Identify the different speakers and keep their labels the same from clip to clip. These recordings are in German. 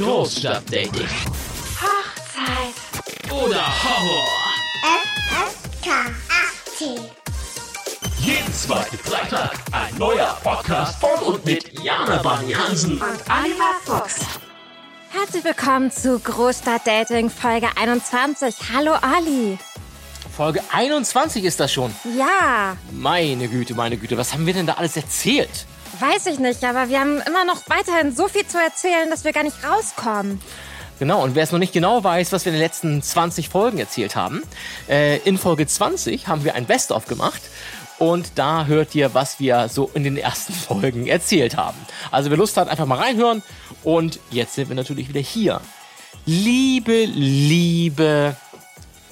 Speaker 1: Großstadtdating.
Speaker 2: Hochzeit.
Speaker 1: Oder Horror.
Speaker 2: FSK 18.
Speaker 1: Jeden zweiten Freitag ein neuer Podcast von und mit Jana Barney Hansen.
Speaker 2: Und Oliver Fuchs.
Speaker 3: Herzlich willkommen zu Großstadt Dating Folge 21. Hallo Olli.
Speaker 4: Folge 21 ist das schon.
Speaker 3: Ja,
Speaker 4: Meine Güte, meine Güte, was haben wir denn da alles erzählt?
Speaker 3: Weiß ich nicht, aber wir haben immer noch weiterhin so viel zu erzählen, dass wir gar nicht rauskommen.
Speaker 4: Genau, und wer es noch nicht genau weiß, was wir in den letzten 20 Folgen erzählt haben, äh, in Folge 20 haben wir ein Best-of gemacht. Und da hört ihr, was wir so in den ersten Folgen erzählt haben. Also wer Lust hat, einfach mal reinhören. Und jetzt sind wir natürlich wieder hier. Liebe, liebe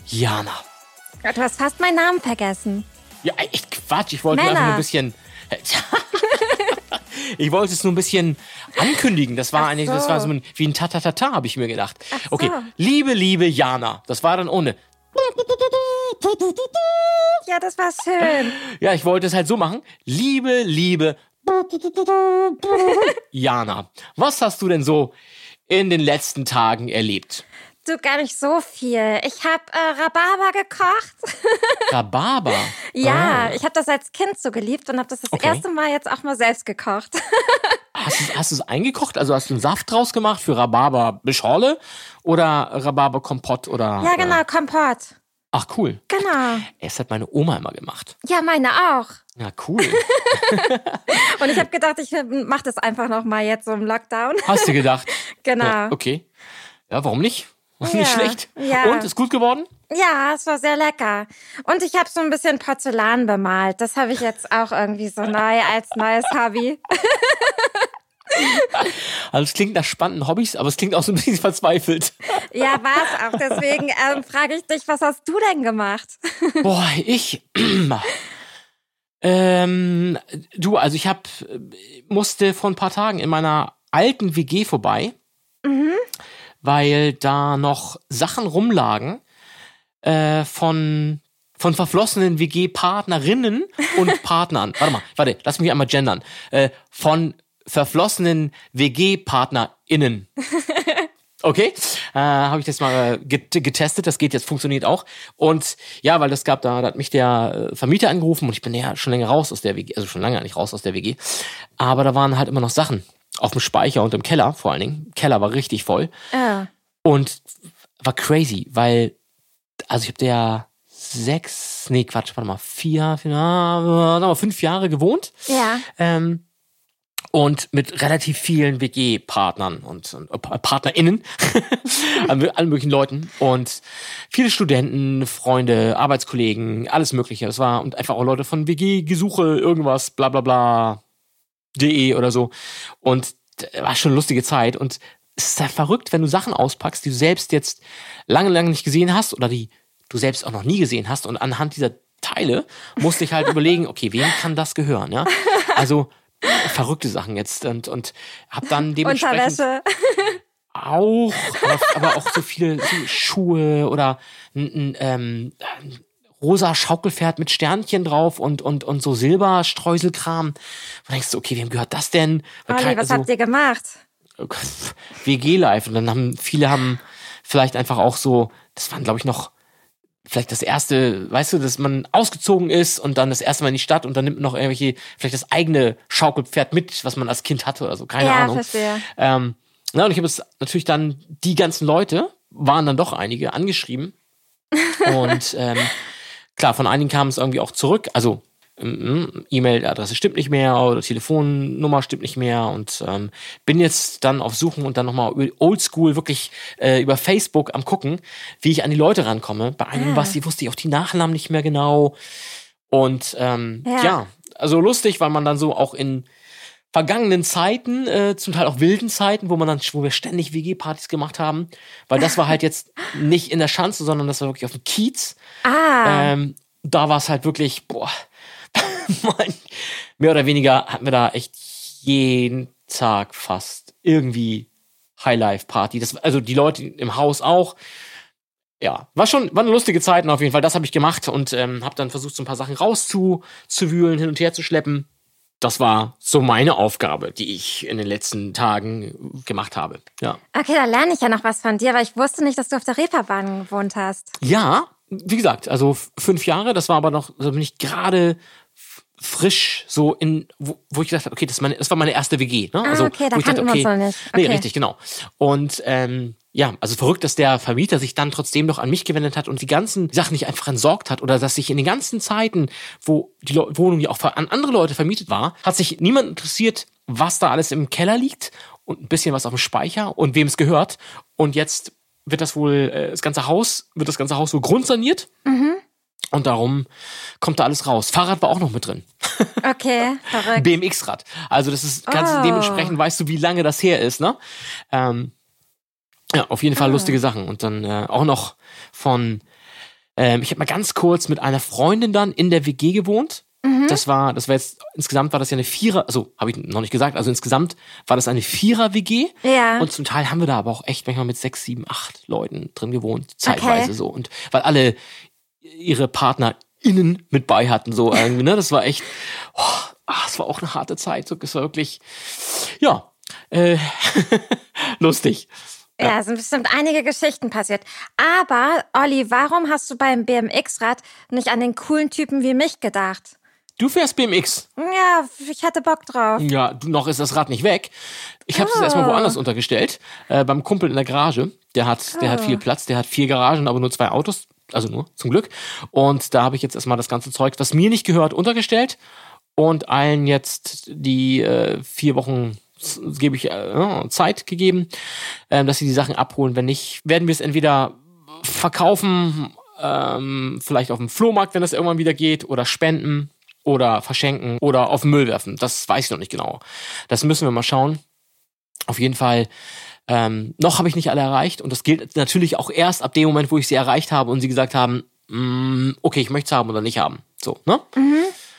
Speaker 4: Jana.
Speaker 3: Ja, Du hast fast meinen Namen vergessen.
Speaker 4: Ja, echt Quatsch. Ich wollte nur
Speaker 3: Männer.
Speaker 4: einfach nur ein bisschen. ich wollte es nur ein bisschen ankündigen. Das war
Speaker 3: Ach
Speaker 4: eigentlich, das war so
Speaker 3: so.
Speaker 4: ein, wie ein Tatatata, habe ich mir gedacht.
Speaker 3: Ach so.
Speaker 4: Okay, liebe, liebe Jana. Das war dann ohne.
Speaker 3: Ja, das war schön.
Speaker 4: Ja, ich wollte es halt so machen. Liebe, liebe Jana. Was hast du denn so in den letzten Tagen erlebt?
Speaker 3: Du, gar nicht so viel. Ich habe äh, Rhabarber gekocht.
Speaker 4: Rhabarber.
Speaker 3: ja,
Speaker 4: Ah.
Speaker 3: ich habe das als Kind so geliebt und habe das das
Speaker 4: Okay.
Speaker 3: erste Mal jetzt auch mal selbst gekocht.
Speaker 4: Hast du hast du es eingekocht? Also hast du einen Saft draus gemacht für Rhabarber-Beschorle oder Rhabarber-Kompott oder?
Speaker 3: ja, genau,
Speaker 4: Äh,
Speaker 3: Kompott.
Speaker 4: ach, cool.
Speaker 3: Genau.
Speaker 4: Es hat meine Oma immer gemacht.
Speaker 3: Ja, meine auch.
Speaker 4: Ja, cool.
Speaker 3: Und ich habe gedacht, ich mache das einfach noch mal jetzt so im Lockdown.
Speaker 4: Hast du gedacht?
Speaker 3: Genau.
Speaker 4: Ja, okay. Ja, warum nicht? Nicht
Speaker 3: Ja,
Speaker 4: schlecht.
Speaker 3: ja.
Speaker 4: Und, ist gut geworden?
Speaker 3: Ja, es war sehr lecker. Und ich habe so ein bisschen Porzellan bemalt. Das habe ich jetzt auch irgendwie so neu als neues Hobby.
Speaker 4: Also es klingt nach spannenden Hobbys, aber es klingt auch so ein bisschen verzweifelt.
Speaker 3: Ja, war es auch. Deswegen ähm, frage ich dich, was hast du denn gemacht?
Speaker 4: Boah, ich. ähm, du, also ich hab, musste vor ein paar Tagen in meiner alten WG vorbei, weil da noch Sachen rumlagen äh, von von verflossenen WG-Partnerinnen und Partnern. Warte mal, warte, lass mich einmal gendern. Äh, von verflossenen WG-PartnerInnen. Okay, äh, habe ich das mal äh, get getestet, das geht jetzt, funktioniert auch. Und ja, weil das gab, da, da hat mich der äh, Vermieter angerufen und ich bin ja schon länger raus aus der WG, also schon lange nicht raus aus der WG. Aber da waren halt immer noch Sachen auf dem Speicher und im Keller vor allen Dingen. Keller war richtig voll
Speaker 3: Ja.
Speaker 4: und war crazy, weil, also ich habe der sechs, nee Quatsch, warte mal, vier, vier fünf Jahre gewohnt.
Speaker 3: Ja.
Speaker 4: Ähm, und mit relativ vielen WG-Partnern und, und äh, PartnerInnen, allen möglichen Leuten und viele Studenten, Freunde, Arbeitskollegen, alles Mögliche. Es war und einfach auch Leute von WG-Gesuche, irgendwas, bla bla bla, de oder so. Und war schon eine lustige Zeit und es ist ja verrückt, wenn du Sachen auspackst, die du selbst jetzt lange, lange nicht gesehen hast oder die du selbst auch noch nie gesehen hast und anhand dieser Teile musste ich halt überlegen, okay, wem kann das gehören, ja? Also verrückte Sachen jetzt und und hab dann dementsprechend
Speaker 3: Unterwäsche.
Speaker 4: auch, aber, aber auch so viele so Schuhe oder ein, ein, ähm, ein rosa Schaukelpferd mit Sternchen drauf und und und so Silberstreuselkram. Und denkst du, okay, wem gehört das denn?
Speaker 3: Olli,
Speaker 4: kein-
Speaker 3: was
Speaker 4: also-
Speaker 3: habt ihr gemacht?
Speaker 4: WG Live und dann haben viele haben vielleicht einfach auch so, das waren glaube ich noch vielleicht das erste, weißt du, dass man ausgezogen ist und dann das erste Mal in die Stadt und dann nimmt man noch irgendwelche vielleicht das eigene Schaukelpferd mit, was man als Kind hatte oder so, keine
Speaker 3: ja,
Speaker 4: Ahnung.
Speaker 3: verstehe.
Speaker 4: Ähm, na, und ich habe es natürlich dann, die ganzen Leute, waren dann doch einige, angeschrieben. und ähm, klar, von einigen kam es irgendwie auch zurück. Also ähm, E-Mail-Adresse stimmt nicht mehr oder Telefonnummer stimmt nicht mehr und ähm, bin jetzt dann auf Suchen und dann nochmal oldschool wirklich äh, über Facebook am gucken, wie ich an die Leute rankomme. Bei einigen
Speaker 3: Ah.
Speaker 4: was, die wusste ich auch die Nachnamen nicht mehr genau. Und ähm,
Speaker 3: Ja.
Speaker 4: ja, also lustig, weil man dann so auch in vergangenen Zeiten, äh, zum Teil auch wilden Zeiten, wo man dann, wo wir ständig WG-Partys gemacht haben, weil das war halt jetzt nicht in der Schanze, sondern das war wirklich auf dem Kiez.
Speaker 3: Ah,
Speaker 4: Ähm, da war es halt wirklich, boah, mehr oder weniger hatten wir da echt jeden Tag fast irgendwie Highlife-Party. Also die Leute im Haus auch. Ja, war schon, war eine lustige Zeit auf jeden Fall. Das habe ich gemacht und ähm, habe dann versucht, so ein paar Sachen rauszuwühlen, hin und her zu schleppen. Das war so meine Aufgabe, die ich in den letzten Tagen gemacht habe. Ja.
Speaker 3: Okay, da lerne ich ja noch was von dir, weil ich wusste nicht, dass du auf der Reeperbahn gewohnt hast.
Speaker 4: Ja, wie gesagt, also fünf Jahre, das war aber noch, so bin ich gerade frisch so in, wo, wo ich gesagt habe, okay, das, ist meine, das war meine erste WG. Ne?
Speaker 3: Ah,
Speaker 4: also,
Speaker 3: okay, da
Speaker 4: ich dachte,
Speaker 3: kannten wir uns
Speaker 4: okay,
Speaker 3: noch nicht.
Speaker 4: Nee,
Speaker 3: Okay.
Speaker 4: richtig, genau. Und ähm, ja, also verrückt, dass der Vermieter sich dann trotzdem noch an mich gewendet hat und die ganzen Sachen nicht einfach entsorgt hat oder dass sich in den ganzen Zeiten, wo die Wohnung ja auch an andere Leute vermietet war, hat sich niemand interessiert, was da alles im Keller liegt und ein bisschen was auf dem Speicher und wem es gehört. Und jetzt wird das wohl, äh, das ganze Haus, wird das ganze Haus so grundsaniert. Und darum kommt da alles raus. Fahrrad war auch noch mit drin.
Speaker 3: Okay, verrückt.
Speaker 4: BMX-Rad. Also das ist ganz
Speaker 3: Oh.
Speaker 4: dementsprechend weißt du, wie lange das her ist, ne? Ähm, ja, auf jeden
Speaker 3: Ah.
Speaker 4: Fall lustige Sachen. Und dann äh, auch noch von, ähm, ich habe mal ganz kurz mit einer Freundin dann in der WG gewohnt.
Speaker 3: Mhm.
Speaker 4: Das war, das war jetzt, insgesamt war das ja eine Vierer, also habe ich noch nicht gesagt, also insgesamt war das eine Vierer-WG.
Speaker 3: Ja.
Speaker 4: Und zum Teil haben wir da aber auch echt manchmal mit sechs, sieben, acht Leuten drin gewohnt, zeitweise
Speaker 3: Okay.
Speaker 4: so. Und weil alle ihre PartnerInnen mit bei hatten, so irgendwie, ne? Das war echt, oh, ah, es war auch eine harte Zeit. So, es war wirklich, ja, äh, lustig.
Speaker 3: Ja, es sind bestimmt einige Geschichten passiert. Aber, Olli, warum hast du beim BMX-Rad nicht an den coolen Typen wie mich gedacht?
Speaker 4: Du fährst BMX.
Speaker 3: Ja, ich hatte Bock drauf.
Speaker 4: Ja, noch ist das Rad nicht weg. Ich habe es erstmal woanders untergestellt, äh, beim Kumpel in der Garage. Der hat, der hat viel Platz, der hat vier Garagen, aber nur zwei Autos, also nur zum Glück. Und da habe ich jetzt erstmal das ganze Zeug, was mir nicht gehört, untergestellt und allen jetzt die äh, vier Wochen gebe ich äh, Zeit gegeben, ähm, dass sie die Sachen abholen. Wenn nicht, werden wir es entweder verkaufen, ähm, vielleicht auf dem Flohmarkt, wenn das irgendwann wieder geht, oder spenden oder verschenken oder auf den Müll werfen. Das weiß ich noch nicht genau. Das müssen wir mal schauen. Auf jeden Fall. Ähm, noch habe ich nicht alle erreicht und das gilt natürlich auch erst ab dem Moment, wo ich sie erreicht habe und sie gesagt haben, mm, okay, ich möchte es haben oder nicht haben. So, ne?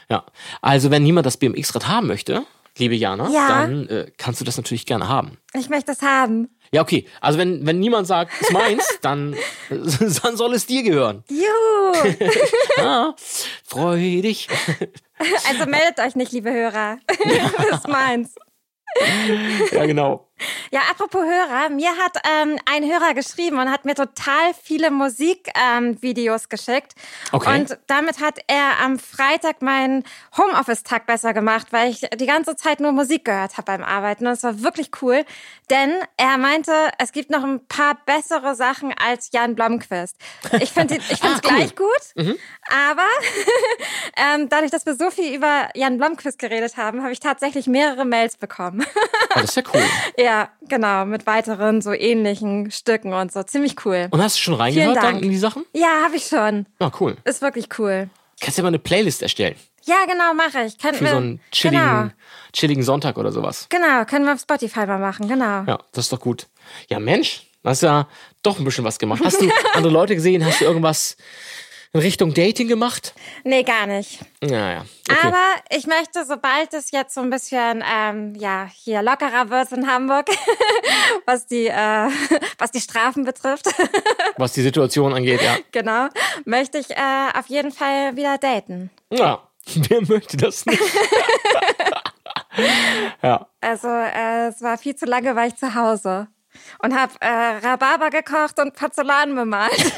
Speaker 4: Ja. Also wenn niemand das BMX-Rad haben möchte, liebe Jana,
Speaker 3: Ja.
Speaker 4: dann äh, kannst du das natürlich gerne haben.
Speaker 3: Ich möchte es haben.
Speaker 4: Ja, okay. Also wenn, wenn niemand sagt, es ist meins, dann, dann soll es dir gehören.
Speaker 3: Juhu!
Speaker 4: Ah, freu dich.
Speaker 3: Also meldet euch nicht, liebe Hörer. das ist meins.
Speaker 4: Ja, genau.
Speaker 3: Ja, apropos Hörer, mir hat ähm, ein Hörer geschrieben und hat mir total viele Musikvideos ähm, geschickt.
Speaker 4: Okay.
Speaker 3: Und damit hat er am Freitag meinen Homeoffice-Tag besser gemacht, weil ich die ganze Zeit nur Musik gehört habe beim Arbeiten. Und es war wirklich cool, denn er meinte, es gibt noch ein paar bessere Sachen als Jan Blomqvist. Ich finde find's
Speaker 4: Ah, cool.
Speaker 3: gleich gut, aber ähm, dadurch, dass wir so viel über Jan Blomqvist geredet haben, habe ich tatsächlich mehrere Mails bekommen.
Speaker 4: Oh, das ist ja cool.
Speaker 3: Ja, genau, mit weiteren so ähnlichen Stücken und so. Ziemlich cool.
Speaker 4: Und hast du schon reingehört dann in die Sachen?
Speaker 3: Ja, habe ich schon.
Speaker 4: Ah, cool.
Speaker 3: Ist wirklich cool.
Speaker 4: Kannst ja mal eine Playlist erstellen.
Speaker 3: Ja, genau, mache ich. Können
Speaker 4: Für
Speaker 3: wir,
Speaker 4: so einen chilligen,
Speaker 3: Genau,
Speaker 4: chilligen Sonntag oder sowas.
Speaker 3: genau, können wir auf Spotify mal machen, genau.
Speaker 4: Ja, das ist doch gut. Ja, Mensch, hast ja doch ein bisschen was gemacht. Hast du andere Leute gesehen? Hast du irgendwas in Richtung Dating gemacht?
Speaker 3: Nee, gar nicht.
Speaker 4: Ja, ja. Okay.
Speaker 3: Aber ich möchte, sobald es jetzt so ein bisschen ähm, ja hier lockerer wird in Hamburg, was die äh, was die Strafen betrifft,
Speaker 4: Was die Situation angeht, ja.
Speaker 3: genau, möchte ich äh, auf jeden Fall wieder daten.
Speaker 4: Ja, wer möchte das nicht? ja.
Speaker 3: Also äh, es war viel zu lange, war ich zu Hause und habe äh, Rhabarber gekocht und Porzellan bemalt.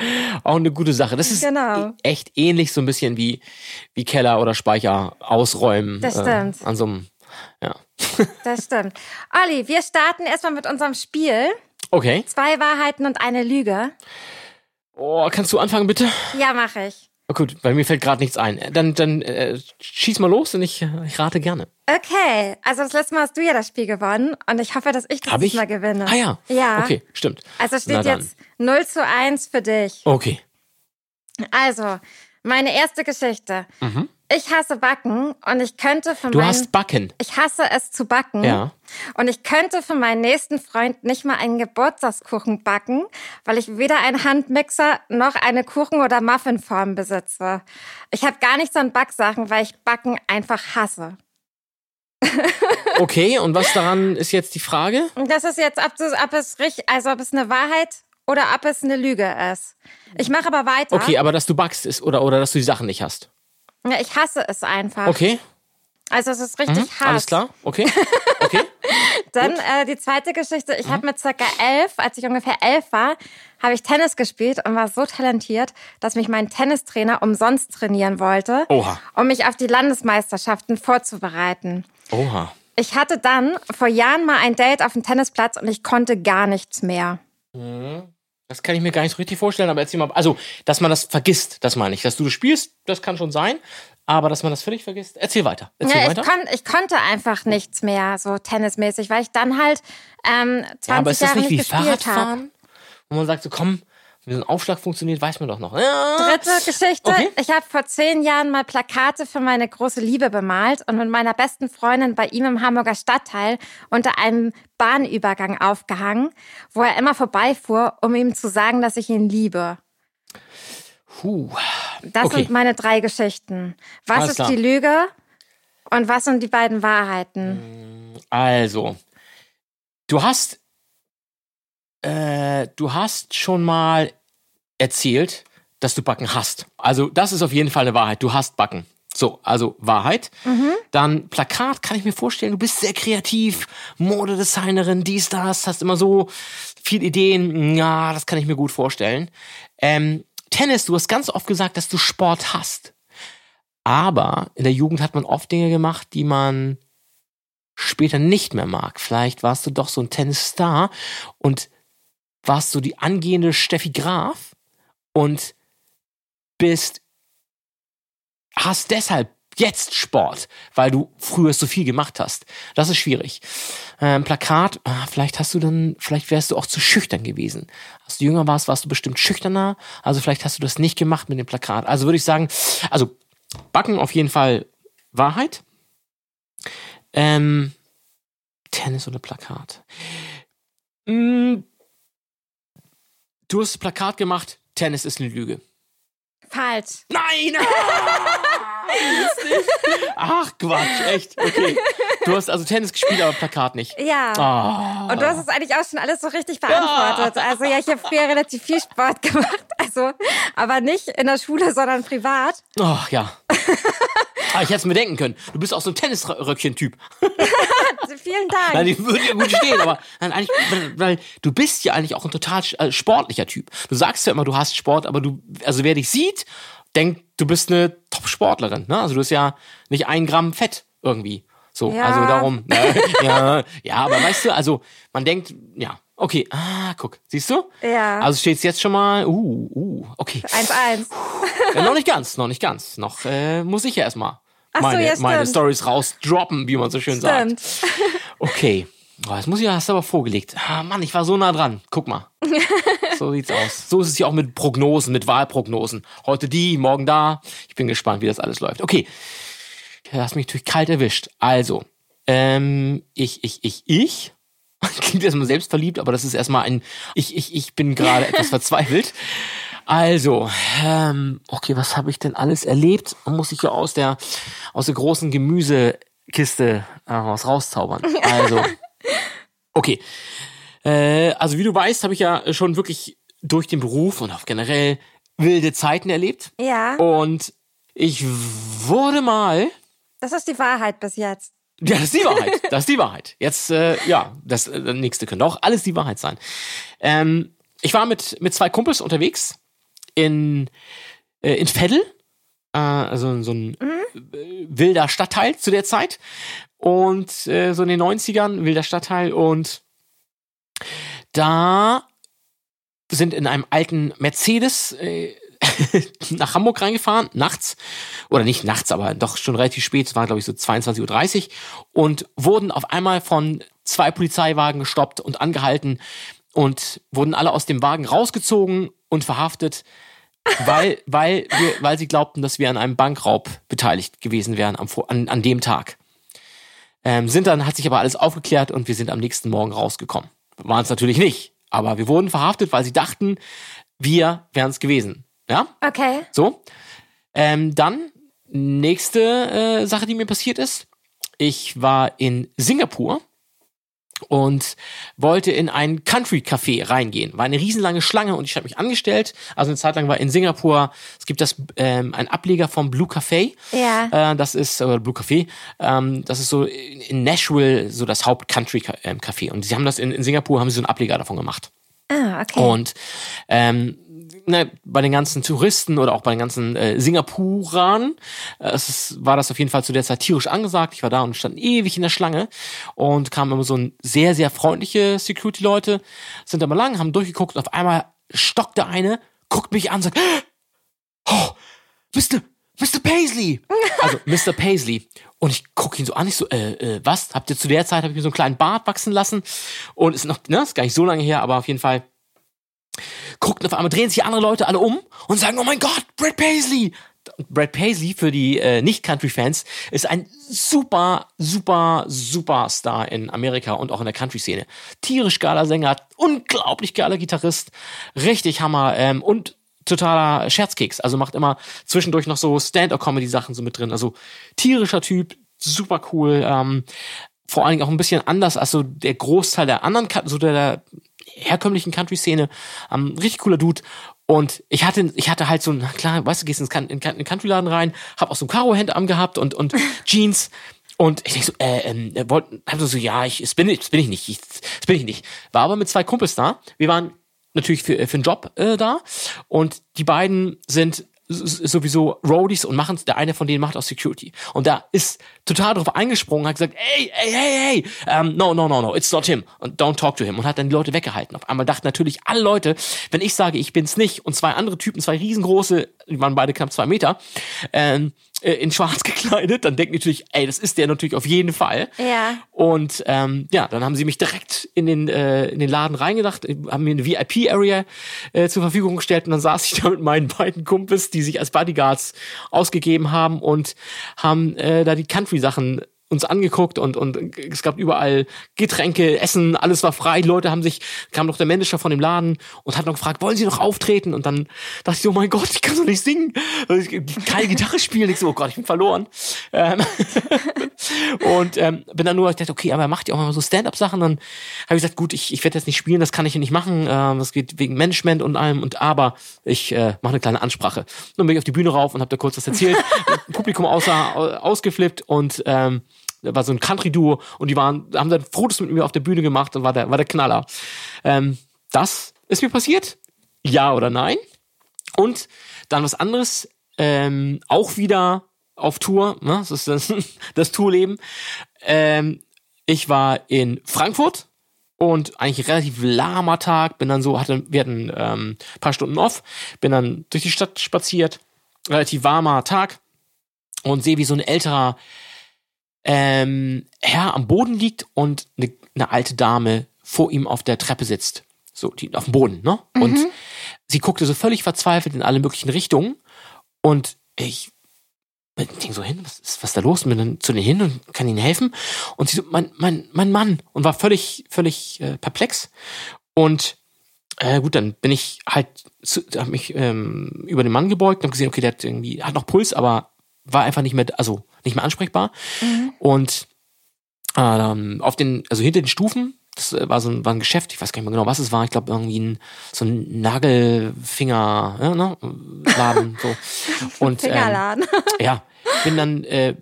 Speaker 4: Auch eine gute Sache. Das ist
Speaker 3: Genau.
Speaker 4: echt ähnlich so ein bisschen wie, wie Keller oder Speicher ausräumen.
Speaker 3: Das stimmt.
Speaker 4: Äh, an so einem, ja.
Speaker 3: Das stimmt. Olli, wir starten erstmal mit unserem Spiel.
Speaker 4: Okay.
Speaker 3: Zwei Wahrheiten und eine Lüge.
Speaker 4: Oh, kannst du anfangen, bitte?
Speaker 3: Ja, mache ich.
Speaker 4: Oh, gut, bei mir fällt gerade nichts ein. Dann, dann äh, schieß mal los und ich, ich rate gerne.
Speaker 3: Okay, also das letzte Mal hast du ja das Spiel gewonnen und ich hoffe, dass ich das
Speaker 4: ich?
Speaker 3: Mal gewinne.
Speaker 4: Ah ja.
Speaker 3: Ja.
Speaker 4: Okay, stimmt.
Speaker 3: Also steht jetzt 0 zu 1 für dich.
Speaker 4: Okay.
Speaker 3: Also, meine erste Geschichte. Ich hasse Backen und ich könnte für.
Speaker 4: Du
Speaker 3: meinen...
Speaker 4: hast Backen.
Speaker 3: ich hasse es zu backen.
Speaker 4: Ja.
Speaker 3: Und ich könnte für meinen nächsten Freund nicht mal einen Geburtstagskuchen backen, weil ich weder einen Handmixer noch eine Kuchen- oder Muffinform besitze. Ich habe gar nichts an Backsachen, weil ich Backen einfach hasse.
Speaker 4: Okay, und was daran ist jetzt die Frage?
Speaker 3: Das ist jetzt, ob, du, ob es richtig, also ob es eine Wahrheit oder ob es eine Lüge ist. Ich mache aber weiter.
Speaker 4: Okay, aber dass du backst ist oder, oder dass du die Sachen nicht hast.
Speaker 3: Ja, ich hasse es einfach.
Speaker 4: Okay,
Speaker 3: Also es ist richtig
Speaker 4: mhm,
Speaker 3: hart.
Speaker 4: alles klar. Okay, okay.
Speaker 3: Dann äh, die zweite Geschichte. Ich habe mit circa elf, als ich ungefähr elf war, habe ich Tennis gespielt und war so talentiert, dass mich mein Tennistrainer umsonst trainieren wollte,
Speaker 4: Oha.
Speaker 3: um mich auf die Landesmeisterschaften vorzubereiten.
Speaker 4: Oha.
Speaker 3: Ich hatte dann vor Jahren mal ein Date auf dem Tennisplatz und ich konnte gar nichts mehr.
Speaker 4: Das kann ich mir gar nicht so richtig vorstellen, aber erzähl mal. Also, dass man das vergisst, das meine ich. Dass du das spielst, das kann schon sein. Aber dass man das völlig vergisst. Erzähl weiter. Erzähl
Speaker 3: Ja, ich,
Speaker 4: weiter.
Speaker 3: kon ich konnte einfach nichts mehr so tennismäßig, weil ich dann halt ähm, 20
Speaker 4: ja, aber ist das
Speaker 3: Jahre
Speaker 4: nicht wie
Speaker 3: nicht gespielt habe.
Speaker 4: Fahrradfahren? Wo man sagt so, komm, wie so ein Aufschlag funktioniert, weiß man doch noch. Ja.
Speaker 3: Dritte Geschichte.
Speaker 4: Okay.
Speaker 3: Ich habe vor zehn Jahren mal Plakate für meine große Liebe bemalt und mit meiner besten Freundin bei ihm im Hamburger Stadtteil unter einem Bahnübergang aufgehangen, wo er immer vorbeifuhr, um ihm zu sagen, dass ich ihn liebe.
Speaker 4: Puh.
Speaker 3: Das
Speaker 4: Okay.
Speaker 3: sind meine drei Geschichten. Was
Speaker 4: Alles
Speaker 3: ist
Speaker 4: klar.
Speaker 3: die Lüge und was sind die beiden Wahrheiten?
Speaker 4: Also, du hast, äh, du hast schon mal erzählt, dass du Backen hast. Also, das ist auf jeden Fall eine Wahrheit. Du hast Backen. So, also Wahrheit. Dann Plakat kann ich mir vorstellen, du bist sehr kreativ, Modedesignerin, dies, das, hast immer so viele Ideen. Ja, das kann ich mir gut vorstellen. Ähm, Tennis, du hast ganz oft gesagt, dass du Sport hast. Aber in der Jugend hat man oft Dinge gemacht, die man später nicht mehr mag. Vielleicht warst du doch so ein Tennisstar und warst so die angehende Steffi Graf und bist, hast deshalb jetzt Sport, weil du früher so viel gemacht hast. Das ist schwierig. Ähm, Plakat, ah, vielleicht hast du dann, vielleicht wärst du auch zu schüchtern gewesen. Als du jünger warst, warst du bestimmt schüchterner. Also vielleicht hast du das nicht gemacht mit dem Plakat. Also würde ich sagen, also Backen auf jeden Fall Wahrheit. Ähm, Tennis oder Plakat? Mm, du hast das Plakat gemacht, Tennis ist eine Lüge.
Speaker 3: Falsch.
Speaker 4: Nein! Ah. Ach Quatsch, echt. Okay. Du hast also Tennis gespielt, aber Plakat nicht.
Speaker 3: Ja.
Speaker 4: Ah.
Speaker 3: Und du hast es eigentlich auch schon alles so richtig beantwortet. Also ja, ich habe früher relativ viel Sport gemacht. Also, aber nicht in der Schule, sondern privat.
Speaker 4: Ach ja. Ah, ich hätte es mir denken können. Du bist auch so ein Tennisröckchen-Typ.
Speaker 3: Also, vielen Dank.
Speaker 4: Nein, die würden ja gut stehen, aber nein, eigentlich, weil, weil du bist ja eigentlich auch ein total äh, sportlicher Typ. Du sagst ja immer, du hast Sport, aber du, also wer dich sieht, denkt, du bist eine Top-Sportlerin. Ne? Also du hast ja nicht ein Gramm Fett irgendwie. So,
Speaker 3: Ja.
Speaker 4: also darum. Ne? ja, ja, aber weißt du, also man denkt, ja, okay, ah, guck, siehst du?
Speaker 3: Ja.
Speaker 4: Also steht's jetzt schon mal, uh, uh, okay.
Speaker 3: 1-1.
Speaker 4: Ja, noch nicht ganz, noch nicht ganz. Noch äh, muss ich ja erstmal
Speaker 3: so,
Speaker 4: meine,
Speaker 3: ja,
Speaker 4: meine. Stories rausdroppen, wie man so schön sagt.
Speaker 3: Stimmt.
Speaker 4: Okay. Oh, das muss ich, hast du aber vorgelegt. Ah, Mann, ich war so nah dran. Guck mal. So sieht's aus. So ist es ja auch mit Prognosen, mit Wahlprognosen. Heute die, morgen da. Ich bin gespannt, wie das alles läuft. Okay. Du hast mich natürlich kalt erwischt. Also, ähm, ich, ich, ich, ich. Klingt erstmal selbstverliebt, aber das ist erstmal ein, ich, ich, ich bin gerade etwas verzweifelt. Also, ähm, okay, was habe ich denn alles erlebt? Man muss sich ja aus der, aus der großen Gemüsekiste äh, was rauszaubern. Also, okay. Äh, also, wie du weißt, habe ich ja schon wirklich durch den Beruf und auch generell wilde Zeiten erlebt.
Speaker 3: Ja,
Speaker 4: Und ich wurde mal
Speaker 3: das ist die Wahrheit bis jetzt.
Speaker 4: Ja, das ist die Wahrheit. Das ist die Wahrheit. Jetzt, äh, ja, das äh, nächste könnte auch alles die Wahrheit sein. Ähm, ich war mit, mit zwei Kumpels unterwegs in, äh, in Veddel, äh, also so ein äh, wilder Stadtteil zu der Zeit. Und äh, so in den 90ern, wilder Stadtteil. Und da sind in einem alten Mercedes äh, nach Hamburg reingefahren, nachts. Oder nicht nachts, aber doch schon relativ spät. Es war, glaube ich, so 22.30 Uhr. Und wurden auf einmal von zwei Polizeiwagen gestoppt und angehalten und wurden alle aus dem Wagen rausgezogen und verhaftet, weil, weil, wir, weil sie glaubten, dass wir an einem Bankraub beteiligt gewesen wären am, an, an dem Tag. Ähm, sind dann, hat sich aber alles aufgeklärt und wir sind am nächsten Morgen rausgekommen. Waren es natürlich nicht, aber wir wurden verhaftet, weil sie dachten, wir wären es gewesen. Ja,
Speaker 3: Okay.
Speaker 4: so. Ähm, dann, nächste äh, Sache, die mir passiert ist. Ich war in Singapur und wollte in ein Country-Café reingehen. War eine riesenlange Schlange und ich habe mich angestellt. Also eine Zeit lang war in Singapur, es gibt das ähm, ein Ableger vom Blue Café.
Speaker 3: Ja.
Speaker 4: Äh, das ist, äh, Blue Café, ähm, das ist so in Nashville so das Haupt-Country-Café. Und sie haben das in, in Singapur, haben sie so einen Ableger davon gemacht.
Speaker 3: Ah, okay.
Speaker 4: Und ähm, ne, bei den ganzen Touristen oder auch bei den ganzen äh, Singapurern äh, es ist, war das auf jeden Fall zu der Zeit tierisch angesagt. Ich war da und stand ewig in der Schlange und kamen immer so ein sehr, sehr freundliche Security-Leute, sind da mal lang, haben durchgeguckt und auf einmal stockt der eine, guckt mich an und sagt, oh, Mr. Mr. Paisley. Also Mr. Paisley. Und ich gucke ihn so an, ich so, äh, äh, was? Habt ihr zu der Zeit, habe ich mir so einen kleinen Bart wachsen lassen und ist noch, ne, ist gar nicht so lange her, aber auf jeden Fall gucken auf einmal, drehen sich andere Leute alle um und sagen, oh mein Gott, Brad Paisley. Brad Paisley für die äh, Nicht-Country-Fans ist ein super, super, super Star in Amerika und auch in der Country-Szene. Tierisch geiler Sänger, unglaublich geiler Gitarrist, richtig Hammer ähm, und totaler Scherzkeks. Also macht immer zwischendurch noch so Stand-up-Comedy-Sachen so mit drin. Also tierischer Typ, super cool. Ähm, vor allen Dingen auch ein bisschen anders als so der Großteil der anderen, so der herkömmlichen Country-Szene. Ähm, richtig cooler Dude. Und ich hatte, ich hatte halt so ein, klar, weißt du, gehst ins in den Country-Laden rein, hab auch so ein Karo-Hemd angehabt und, und Jeans. Und ich denk so, äh, ähm, er wollte, hab so, ja, ich, das bin ich, das bin ich nicht, ich, das bin ich nicht. War aber mit zwei Kumpels da. Wir waren natürlich für, für einen Job äh, da. Und die beiden sind sowieso Roadies und machen, der eine von denen macht auch Security. Und da ist total drauf eingesprungen, hat gesagt, ey, ey, hey, hey, um, no, no, no, no, it's not him. Und don't talk to him. Und hat dann die Leute weggehalten. Auf einmal dachten natürlich alle Leute, wenn ich sage, ich bin's nicht, und zwei andere Typen, zwei riesengroße, die waren beide knapp zwei Meter, ähm, äh, in schwarz gekleidet, dann denken die natürlich, ey, das ist der natürlich auf jeden Fall.
Speaker 3: Ja.
Speaker 4: Und ähm, ja, dann haben sie mich direkt in den, äh, in den Laden reingedacht, haben mir eine VIP-Area äh, zur Verfügung gestellt und dann saß ich da mit meinen beiden Kumpels, die sich als Bodyguards ausgegeben haben und haben äh, da die Country-Sachen uns angeguckt und, und es gab überall Getränke, Essen, alles war frei. Die Leute haben sich, kam noch der Manager von dem Laden und hat noch gefragt, wollen Sie noch auftreten? Und dann dachte ich, oh mein Gott, ich kann doch nicht singen. Also Ich kann keine Gitarre spielen. Ich so, oh Gott, ich bin verloren. Ähm, und ähm, bin dann nur, ich dachte, okay, aber er macht ja auch mal so Stand-up-Sachen. Dann habe ich gesagt, gut, ich, ich werde jetzt nicht spielen, das kann ich hier nicht machen. Ähm, das geht wegen Management und allem. Und aber ich äh, mache eine kleine Ansprache. Dann bin ich auf die Bühne rauf und habe da kurz was erzählt. Publikum außer, ausgeflippt und ähm, war so ein Country-Duo und die waren, haben dann Fotos mit mir auf der Bühne gemacht und war der, war der Knaller. Ähm, das ist mir passiert. Ja oder nein? Und dann was anderes, ähm, auch wieder auf Tour, ne? das ist das, das Tourleben. Ähm, ich war in Frankfurt und eigentlich relativ lahmer Tag, bin dann so, hatte, wir hatten ähm, paar Stunden off, bin dann durch die Stadt spaziert, relativ warmer Tag und sehe, wie so ein älterer ähm, Herr am Boden liegt und eine, eine alte Dame vor ihm auf der Treppe sitzt. So, die auf dem Boden, ne? Und sie guckte so völlig verzweifelt in alle möglichen Richtungen. Und ich ging so hin, was ist was ist da los? Und bin dann zu denen hin und kann ihnen helfen. Und sie so, mein, mein, mein Mann. Und war völlig, völlig äh, perplex. Und äh, gut, dann bin ich halt, zu, hab mich ähm, über den Mann gebeugt und hab gesehen, okay, der hat irgendwie, hat noch Puls, aber war einfach nicht mehr, also nicht mehr ansprechbar. Und ähm, auf den, also hinter den Stufen, das äh, war so ein, war ein Geschäft, ich weiß gar nicht mehr genau, was es war. Ich glaube, irgendwie ein, so ein Nagelfinger, ja, ne, Laden, so. Und, ähm,
Speaker 3: Fingerladen.
Speaker 4: ja, bin dann, äh,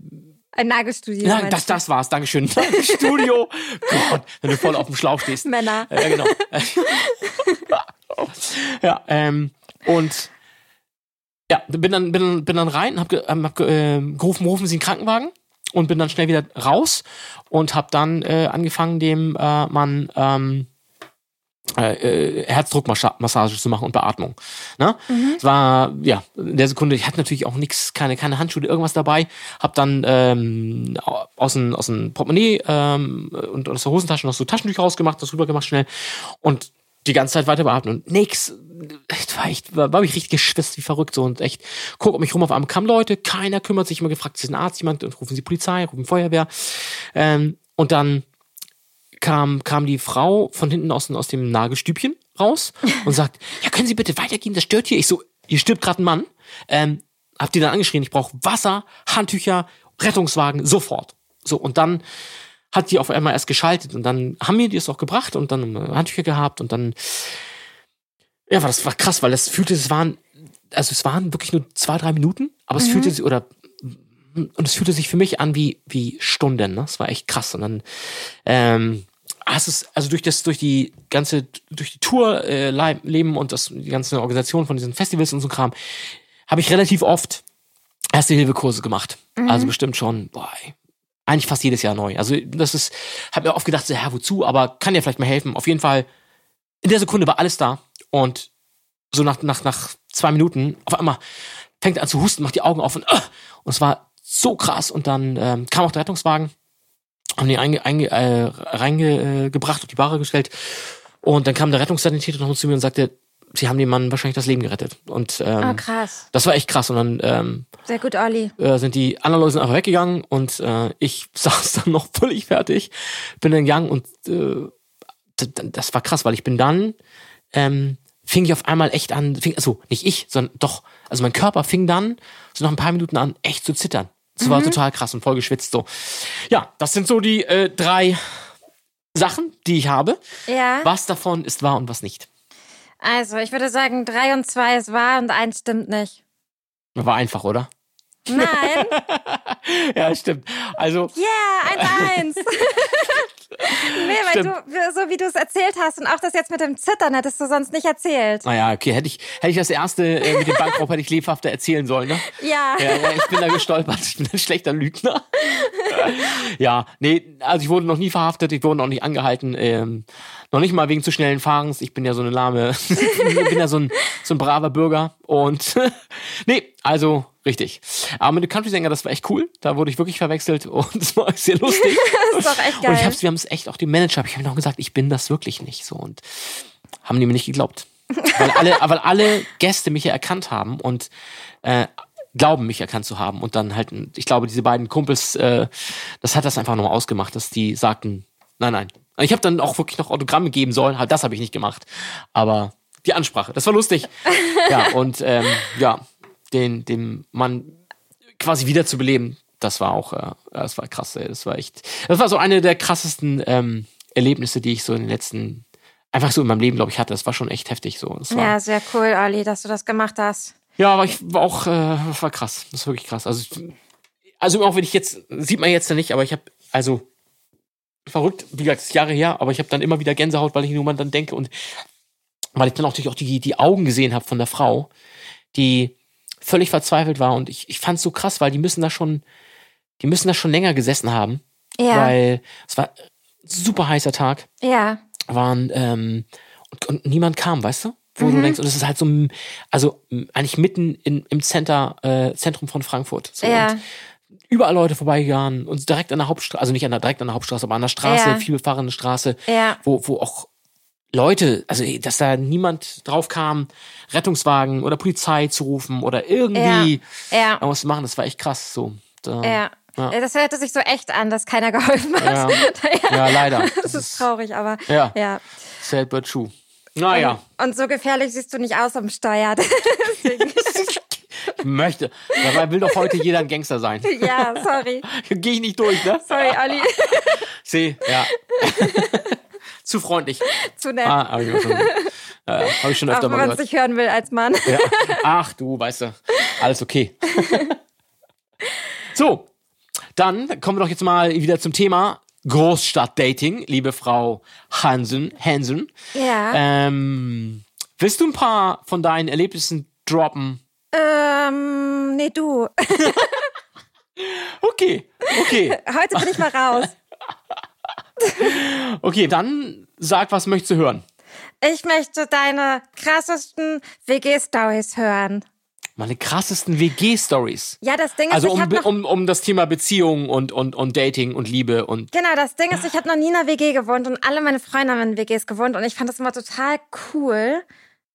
Speaker 3: Ein Nagelstudio.
Speaker 4: ja, das, das war's, Dankeschön. Studio. Gott, wenn du voll auf dem Schlauch stehst.
Speaker 3: Männer.
Speaker 4: Ja, genau. ja, ähm, und ja, bin dann, bin, bin dann rein, hab, ge, ähm, hab ge, äh, gerufen, rufen Sie einen Krankenwagen und bin dann schnell wieder raus und hab dann äh, angefangen, dem äh, Mann ähm, äh, äh, Herzdruckmassage zu machen und Beatmung. Ne? Es war, ja, in der Sekunde, ich hatte natürlich auch nichts, keine, keine Handschuhe, irgendwas dabei, hab dann ähm, aus dem, aus dem Portemonnaie ähm, und aus der Hosentasche noch so Taschentücher rausgemacht, das rübergemacht schnell und die ganze Zeit weiter beatmen und nix. Ich war echt, war, war ich richtig geschwitzt wie verrückt so und echt, guck um mich rum auf einmal kamen Leute, keiner kümmert sich, immer gefragt, ist ein Arzt jemand und rufen sie Polizei, rufen Feuerwehr. Ähm, und dann kam, kam die Frau von hinten aus, aus dem Nagelstübchen raus und sagt, ja, können Sie bitte weitergehen, das stört hier. Ich so, hier stirbt gerade ein Mann. Ähm, hab die dann angeschrien, ich brauche Wasser, Handtücher, Rettungswagen, sofort. So, und dann hat die auf einmal erst geschaltet und dann haben wir die es auch gebracht und dann äh, Handtücher gehabt und dann ja, war das war krass, weil das fühlte, es waren, also es waren wirklich nur zwei, drei Minuten, aber es fühlte sich, oder und es fühlte sich für mich an wie, wie Stunden, ne? Es war echt krass. Und dann ähm, hast es, also durch das, durch die ganze, durch die Tour äh, Leben und das, die ganze Organisation von diesen Festivals und so Kram, habe ich relativ oft Erste-Hilfe-Kurse gemacht. Also bestimmt schon, boah, ey, eigentlich fast jedes Jahr neu. Also das ist, habe mir oft gedacht, so, ja, wozu, aber kann ja vielleicht mal helfen. Auf jeden Fall, in der Sekunde war alles da und so nach, nach, nach zwei Minuten, auf einmal fängt er an zu husten, macht die Augen auf und, äh, und es war so krass. Und dann ähm, kam auch der Rettungswagen, haben die einge, einge, äh, reingebracht, auf die Bahre gestellt. Und dann kam der Rettungssanitäter noch zu mir und sagte, sie haben dem Mann wahrscheinlich das Leben gerettet. Und ähm,
Speaker 3: Oh, krass.
Speaker 4: das war echt krass. Und dann ähm,
Speaker 3: Sehr gut, Olli.
Speaker 4: äh, sind die anderen Leute sind einfach weggegangen und äh, ich saß dann noch völlig fertig, bin dann gegangen und äh, das war krass, weil ich bin dann ähm, fing ich auf einmal echt an, fing, also nicht ich, sondern doch, also mein Körper fing dann so nach ein paar Minuten an, echt zu zittern. Das war total krass und voll geschwitzt so. Ja, das sind so die äh, drei Sachen, die ich habe.
Speaker 3: Ja.
Speaker 4: Was davon ist wahr und was nicht.
Speaker 3: Also, ich würde sagen, drei und zwei ist wahr und eins stimmt nicht.
Speaker 4: War einfach, oder?
Speaker 3: Nein.
Speaker 4: Ja, stimmt. Also,
Speaker 3: Yeah, eins, eins. nee, weil
Speaker 4: Stimmt.
Speaker 3: du, so wie du es erzählt hast und auch das jetzt mit dem Zittern hättest du sonst nicht erzählt.
Speaker 4: naja, okay, hätte ich, hätte ich das erste äh, mit dem Bankraub hätte ich lebhafter erzählen sollen, ne?
Speaker 3: Ja.
Speaker 4: Ja, ja, ich bin da gestolpert. Ich bin ein schlechter Lügner. ja, nee, also ich wurde noch nie verhaftet, ich wurde noch nicht angehalten, ähm, noch nicht mal wegen zu schnellen Fahrens. Ich bin ja so eine lahme, ich bin ja so ein, so ein braver Bürger und nee, also richtig. Aber mit dem Country-Sänger, das war echt cool. Da wurde ich wirklich verwechselt und es war sehr lustig.
Speaker 3: Das ist doch echt
Speaker 4: Und
Speaker 3: geil.
Speaker 4: ich hab's, wir haben es echt auch dem Manager, ich hab noch gesagt, ich bin das wirklich nicht so und haben die mir nicht geglaubt. Weil alle, weil alle Gäste mich ja erkannt haben und äh, glauben, mich erkannt zu haben. Und dann halt, ich glaube, diese beiden Kumpels, äh, das hat das einfach nochmal ausgemacht, dass die sagten, nein, nein. Ich habe dann auch wirklich noch Autogramme geben sollen, halt das habe ich nicht gemacht. Aber die Ansprache, das war lustig. ja, und ähm, ja, den, den Mann quasi wiederzubeleben, das war auch, äh, das war krass, ey. das war echt, das war so eine der krassesten ähm, Erlebnisse, die ich so in den letzten, einfach so in meinem Leben, glaube ich, hatte. Das war schon echt heftig so. War,
Speaker 3: Ja, sehr cool, Olli, dass du das gemacht hast.
Speaker 4: ja, aber ich war auch, äh, das war krass. Das war wirklich krass. Also, also auch wenn ich jetzt, sieht man jetzt ja nicht, aber ich habe, also verrückt, wie gesagt, das ist Jahre her, aber ich habe dann immer wieder Gänsehaut, weil ich nur mal dann denke und weil ich dann auch natürlich auch die, die Augen gesehen habe von der Frau, die völlig verzweifelt war und ich, ich fand es so krass, weil die müssen da schon, die müssen da schon länger gesessen haben,
Speaker 3: Ja.
Speaker 4: weil es war ein super heißer Tag
Speaker 3: Ja.
Speaker 4: waren ähm, und, und niemand kam, weißt du? Wo
Speaker 3: Mhm.
Speaker 4: du denkst, und das ist halt so, also eigentlich mitten in, im Center, äh, Zentrum von Frankfurt. So,
Speaker 3: Ja.
Speaker 4: und überall Leute vorbeigegangen und direkt an der Hauptstraße, also nicht an der, direkt an der Hauptstraße, aber an der Straße,
Speaker 3: Ja.
Speaker 4: vielbefahrene Straße,
Speaker 3: Ja.
Speaker 4: wo, wo auch Leute, also dass da niemand drauf kam, Rettungswagen oder Polizei zu rufen oder irgendwie
Speaker 3: Ja.
Speaker 4: irgendwas zu machen, das war echt krass. So. Da,
Speaker 3: Ja.
Speaker 4: Ja.
Speaker 3: Das hörte sich so echt an, dass keiner geholfen hat.
Speaker 4: Ja. ja, leider.
Speaker 3: Das ist traurig, aber
Speaker 4: Ja,
Speaker 3: ja.
Speaker 4: sad but true. Naja.
Speaker 3: Und so gefährlich siehst du nicht aus am Steuer.
Speaker 4: Ich möchte. Dabei will doch heute jeder ein Gangster sein.
Speaker 3: ja, sorry.
Speaker 4: Gehe ich nicht durch, ne?
Speaker 3: Sorry, Olli.
Speaker 4: Seh, ja. Zu freundlich.
Speaker 3: Zu nett.
Speaker 4: Ah, habe ich, auch äh, hab ich schon
Speaker 3: auch
Speaker 4: öfter
Speaker 3: wenn
Speaker 4: mal
Speaker 3: man es
Speaker 4: gehört.
Speaker 3: nicht hören will als Mann.
Speaker 4: Ja. Ach du, weißt du, alles okay. so, dann kommen wir doch jetzt mal wieder zum Thema Großstadtdating, liebe Frau Hansen. Hansen.
Speaker 3: Ja.
Speaker 4: Ähm, willst du ein paar von deinen Erlebnissen droppen?
Speaker 3: Ähm, nee, du.
Speaker 4: Okay, okay.
Speaker 3: Heute bin ich mal raus.
Speaker 4: Okay, dann sag, was möchtest du hören?
Speaker 3: Ich möchte deine krassesten WG-Stories hören.
Speaker 4: Meine krassesten WG-Stories.
Speaker 3: Ja, das Ding ist,
Speaker 4: Also
Speaker 3: ich
Speaker 4: um,
Speaker 3: habe noch...
Speaker 4: um, um das Thema Beziehung und, und, und Dating und Liebe und
Speaker 3: Genau, das Ding ist, ich habe noch nie in einer WG gewohnt und alle meine Freunde haben in WGs gewohnt und ich fand das immer total cool,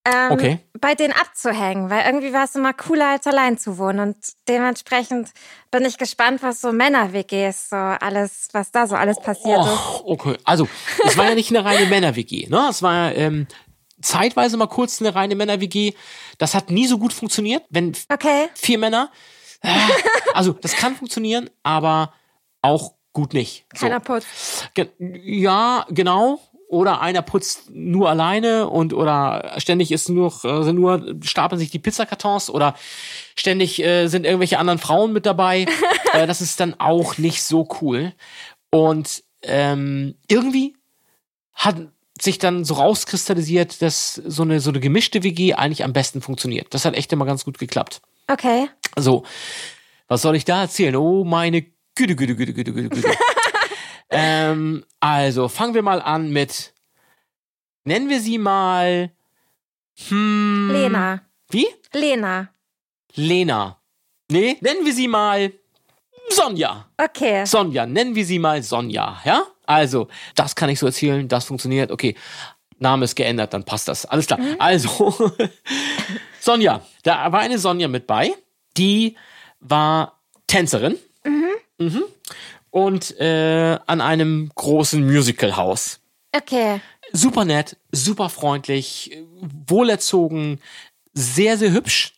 Speaker 3: ähm,
Speaker 4: Okay.
Speaker 3: bei denen abzuhängen, weil irgendwie war es immer cooler, als allein zu wohnen und dementsprechend bin ich gespannt, was so Männer-WGs so alles, was da so alles passiert ist.
Speaker 4: Oh, okay. Also, es war ja nicht eine reine Männer-WG, ne? Es war ähm, zeitweise mal kurz eine reine Männer-WG. Das hat nie so gut funktioniert, wenn
Speaker 3: Okay.
Speaker 4: vier Männer. äh, Also, das kann funktionieren, aber auch gut nicht. So.
Speaker 3: Keiner putzt.
Speaker 4: Ge ja, genau. Oder einer putzt nur alleine und oder ständig ist nur, äh, sind nur stapeln sich die Pizzakartons oder ständig äh, sind irgendwelche anderen Frauen mit dabei. äh, das ist dann auch nicht so cool. Und ähm, irgendwie hat sich dann so rauskristallisiert, dass so eine so eine gemischte WG eigentlich am besten funktioniert. Das hat echt immer ganz gut geklappt.
Speaker 3: Okay.
Speaker 4: So, was soll ich da erzählen? Oh, meine Güte, Güte, Güte, Güte, Güte, Güte. Ähm, also, fangen wir mal an mit, nennen wir sie mal, hm,
Speaker 3: Lena.
Speaker 4: Wie?
Speaker 3: Lena.
Speaker 4: Lena. Nee, nennen wir sie mal Sonja.
Speaker 3: Okay.
Speaker 4: Sonja, nennen wir sie mal Sonja, ja? Also, das kann ich so erzählen, das funktioniert, okay. Name ist geändert, dann passt das. Alles klar. Also, Sonja, da war eine Sonja mit bei, die war Tänzerin Mhm. Und äh, an einem großen Musicalhaus.
Speaker 3: Okay.
Speaker 4: Super nett, super freundlich, wohlerzogen, sehr, sehr hübsch.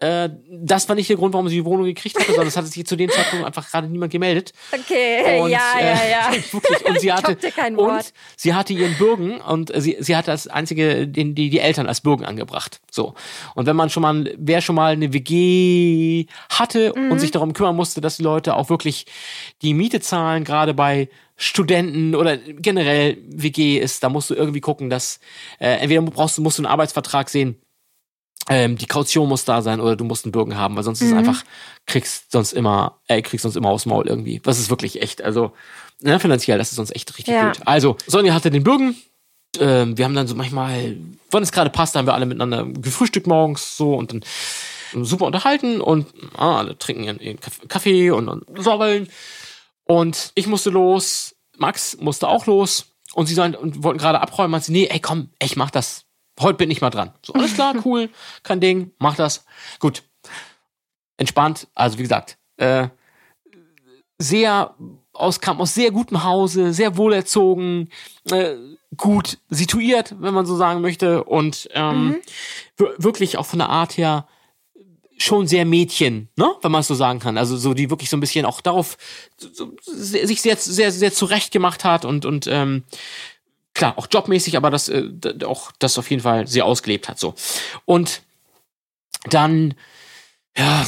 Speaker 4: Äh, das war nicht der Grund, warum sie die Wohnung gekriegt hatte, sondern es hatte sich zu dem Zeitpunkt einfach gerade niemand gemeldet.
Speaker 3: Okay.
Speaker 4: Und,
Speaker 3: ja, ja,
Speaker 4: äh,
Speaker 3: ja.
Speaker 4: Wirklich. Und sie hatte,
Speaker 3: kein
Speaker 4: und
Speaker 3: Wort.
Speaker 4: sie hatte ihren Bürgen und sie, sie hatte als einzige den, die, die Eltern als Bürgen angebracht. So. Und wenn man schon mal, wer schon mal eine WG hatte und
Speaker 3: Mhm.
Speaker 4: sich darum kümmern musste, dass die Leute auch wirklich die Miete zahlen, gerade bei Studenten oder generell WG ist, da musst du irgendwie gucken, dass äh, entweder brauchst du, musst du einen Arbeitsvertrag sehen, ähm, die Kaution muss da sein oder du musst einen Bürgen haben, weil sonst ist es einfach, kriegst sonst immer, äh, kriegst sonst immer aufs Maul irgendwie. Das ist wirklich echt, also, ne, finanziell, das ist sonst echt richtig
Speaker 3: Ja.
Speaker 4: blöd. Also, Sonja hatte den Bürgen, ähm, wir haben dann so manchmal, wann es gerade passt, haben wir alle miteinander gefrühstückt morgens so und dann super unterhalten und ah, alle trinken ihren, ihren Kaff- Kaffee und, und sabbeln. Und ich musste los, Max musste auch los und sie sollen, und wollten gerade abräumen, meinte sie, nee, ey komm, ich mach das. Heute bin ich mal dran. So, alles klar, cool, kein Ding, mach das. Gut. Entspannt, also wie gesagt, äh, sehr aus, kam aus sehr gutem Hause, sehr wohlerzogen, äh, gut situiert, wenn man so sagen möchte, und ähm, wir- wirklich auch von der Art her schon sehr Mädchen, ne, wenn man es so sagen kann. Also so die wirklich so ein bisschen auch darauf so, sich sehr sehr sehr zurecht gemacht hat und und ähm, klar auch jobmäßig, aber das äh, auch das auf jeden Fall sehr ausgelebt hat so. Und dann ja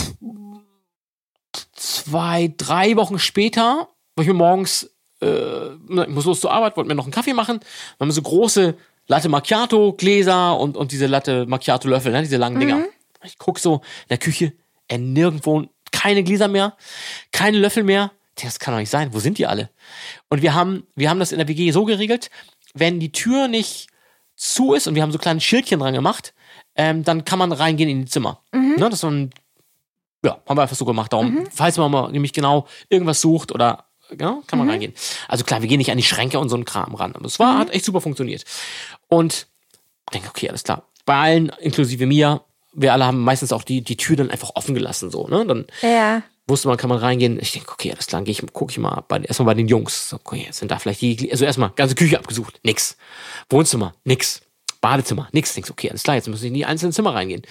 Speaker 4: zwei drei Wochen später war ich mir morgens äh, ich muss los zur Arbeit, wollte mir noch einen Kaffee machen. Dann haben wir so große Latte Macchiato Gläser und, und diese Latte Macchiato Löffel, ne, diese langen Dinger. Ich guck so in der Küche, äh, nirgendwo keine Gläser mehr, keine Löffel mehr. Das kann doch nicht sein. Wo sind die alle? Und wir haben, wir haben das in der WG so geregelt, wenn die Tür nicht zu ist und wir haben so kleine Schildchen dran gemacht, ähm, dann kann man reingehen in die Zimmer. Ne, dass man, ja, haben wir einfach so gemacht. Darum, falls man mal nämlich genau irgendwas sucht oder ja, kann man reingehen. Also klar, wir gehen nicht an die Schränke und so einen Kram ran. Aber es war, hat echt super funktioniert. Und ich denke, okay, alles klar. Bei allen, inklusive mir, wir alle haben meistens auch die, die Tür dann einfach offen gelassen, so, ne? Dann
Speaker 3: Ja.
Speaker 4: Wusste man, kann man reingehen. Ich denke, okay, alles klar, dann gehe ich, gucke ich mal bei, erstmal bei den Jungs. So, okay, sind da vielleicht die, also erstmal ganze Küche abgesucht, nix. Wohnzimmer, nix. Badezimmer, nix. Denkst, okay, alles klar, jetzt muss ich in die einzelnen Zimmer reingehen.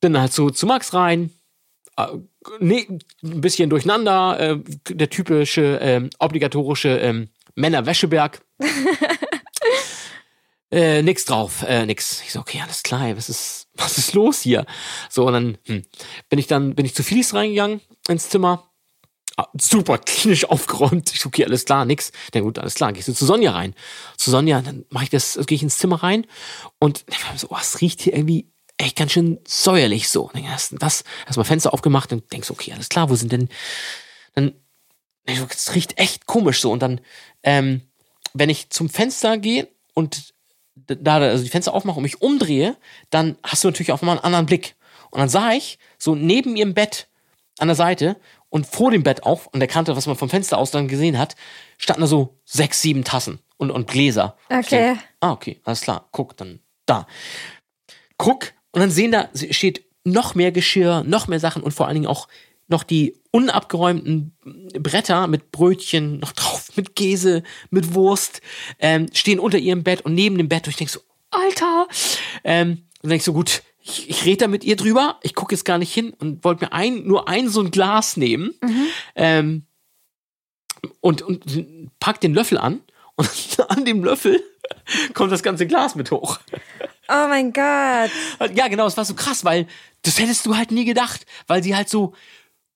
Speaker 4: Bin halt so zu Max rein, äh, ein bisschen durcheinander, äh, der typische, ähm, obligatorische ähm, Männerwäscheberg. äh, nix drauf, äh, nix. Ich so, okay, alles klar, was ist, was ist los hier? So, und dann hm, bin ich dann, bin ich zu Phyllis reingegangen ins Zimmer. Ah, super klinisch aufgeräumt. Ich okay, alles klar, nix. Na gut, alles klar, gehst du zu Sonja rein. Zu Sonja, dann mache ich das, gehe ich ins Zimmer rein und so, oh, es riecht hier irgendwie echt ganz schön säuerlich so. Und dann erst das, erstmal Fenster aufgemacht und denkst, okay, alles klar, wo sind denn, dann, es riecht echt komisch so. Und dann, ähm, wenn ich zum Fenster gehe und da also die Fenster aufmache und mich umdrehe, dann hast du natürlich auf einmal einen anderen Blick. Und dann sah ich so neben ihrem Bett an der Seite und vor dem Bett auch, an der Kante, was man vom Fenster aus dann gesehen hat, standen da so sechs, sieben Tassen und, und Gläser.
Speaker 3: Okay.
Speaker 4: denk, ah, okay, alles klar. Guck, dann da. Guck, und dann sehen da, steht noch mehr Geschirr, noch mehr Sachen und vor allen Dingen auch noch die unabgeräumten Bretter mit Brötchen noch drauf, mit Käse, mit Wurst, ähm, stehen unter ihrem Bett und neben dem Bett. Und ich denk so, Alter! Ähm, und dann denk so, gut, ich, ich rede da mit ihr drüber, ich gucke jetzt gar nicht hin und wollte mir ein, nur ein so ein Glas nehmen. Ähm, und, und packt den Löffel an und an dem Löffel kommt das ganze Glas mit hoch.
Speaker 3: Oh mein Gott.
Speaker 4: Ja, genau, es war so krass, weil das hättest du halt nie gedacht, weil sie halt so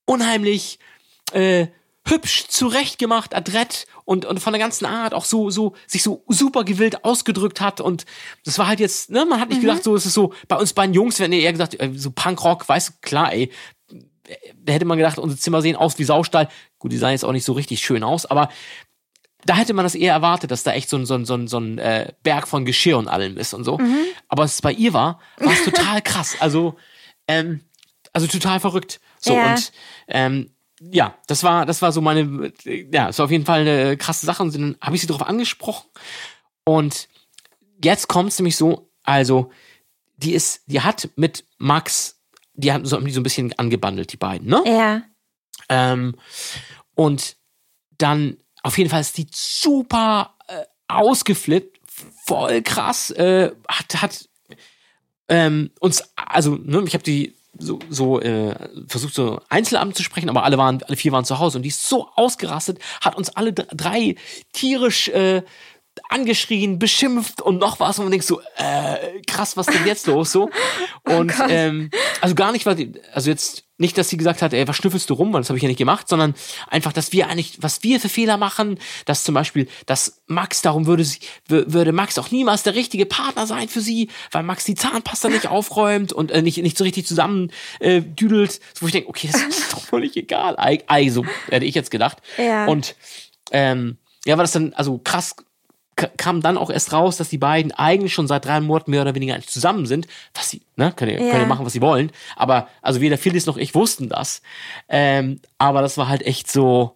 Speaker 4: unheimlich äh, hübsch zurechtgemacht, adrett und, und von der ganzen Art auch so, so, sich so super gewillt ausgedrückt hat. Und das war halt jetzt, ne, man hat nicht gedacht, so, es ist so, bei uns beiden Jungs, wenn ihr eher gesagt, äh, so Punkrock, weißt du, klar, ey, da hätte man gedacht, unsere Zimmer sehen aus wie Saustall. Gut, die sahen jetzt auch nicht so richtig schön aus, aber da hätte man das eher erwartet, dass da echt so ein, so ein, so ein, so ein äh, Berg von Geschirr und allem ist und so. Aber als es bei ihr war, war es total krass. Also, ähm, also total verrückt. So
Speaker 3: Ja.
Speaker 4: und ähm, ja, das war, das war so meine, ja, es war auf jeden Fall eine krasse Sache und dann habe ich sie darauf angesprochen. Und jetzt kommt es nämlich so, also, die ist, die hat mit Max, die haben so, die so ein bisschen angebandelt, die beiden, ne?
Speaker 3: Ja.
Speaker 4: Ähm, und dann, auf jeden Fall ist die super äh, ausgeflippt, voll krass, äh, hat, hat ähm, uns, also, ne, ich habe die so, so äh, versucht, so Einzelabend zu sprechen, aber alle waren, alle vier waren zu Hause und die ist so ausgerastet, hat uns alle dr- drei tierisch äh, angeschrien, beschimpft und noch was und man denkt so, äh, krass, was denn jetzt los so? Und
Speaker 3: Gott.
Speaker 4: ähm, also gar nicht, weil also jetzt nicht, dass sie gesagt hat, ey, was schnüffelst du rum, weil das habe ich ja nicht gemacht, sondern einfach, dass wir eigentlich, was wir für Fehler machen, dass zum Beispiel, dass Max, darum würde sie, wür- würde Max auch niemals der richtige Partner sein für sie, weil Max die Zahnpasta nicht aufräumt und äh, nicht, nicht so richtig zusammen äh, düdelt, wo ich denke, okay, das ist doch völlig egal. Also, hätte ich jetzt gedacht.
Speaker 3: Ja.
Speaker 4: Und ähm, ja, war das dann, also krass kam dann auch erst raus, dass die beiden eigentlich schon seit drei Monaten mehr oder weniger eigentlich zusammen sind. Was sie, ne, können ja,
Speaker 3: Ja.
Speaker 4: können machen, was sie wollen. Aber, also weder Phyllis noch ich wussten das. Ähm, aber das war halt echt so,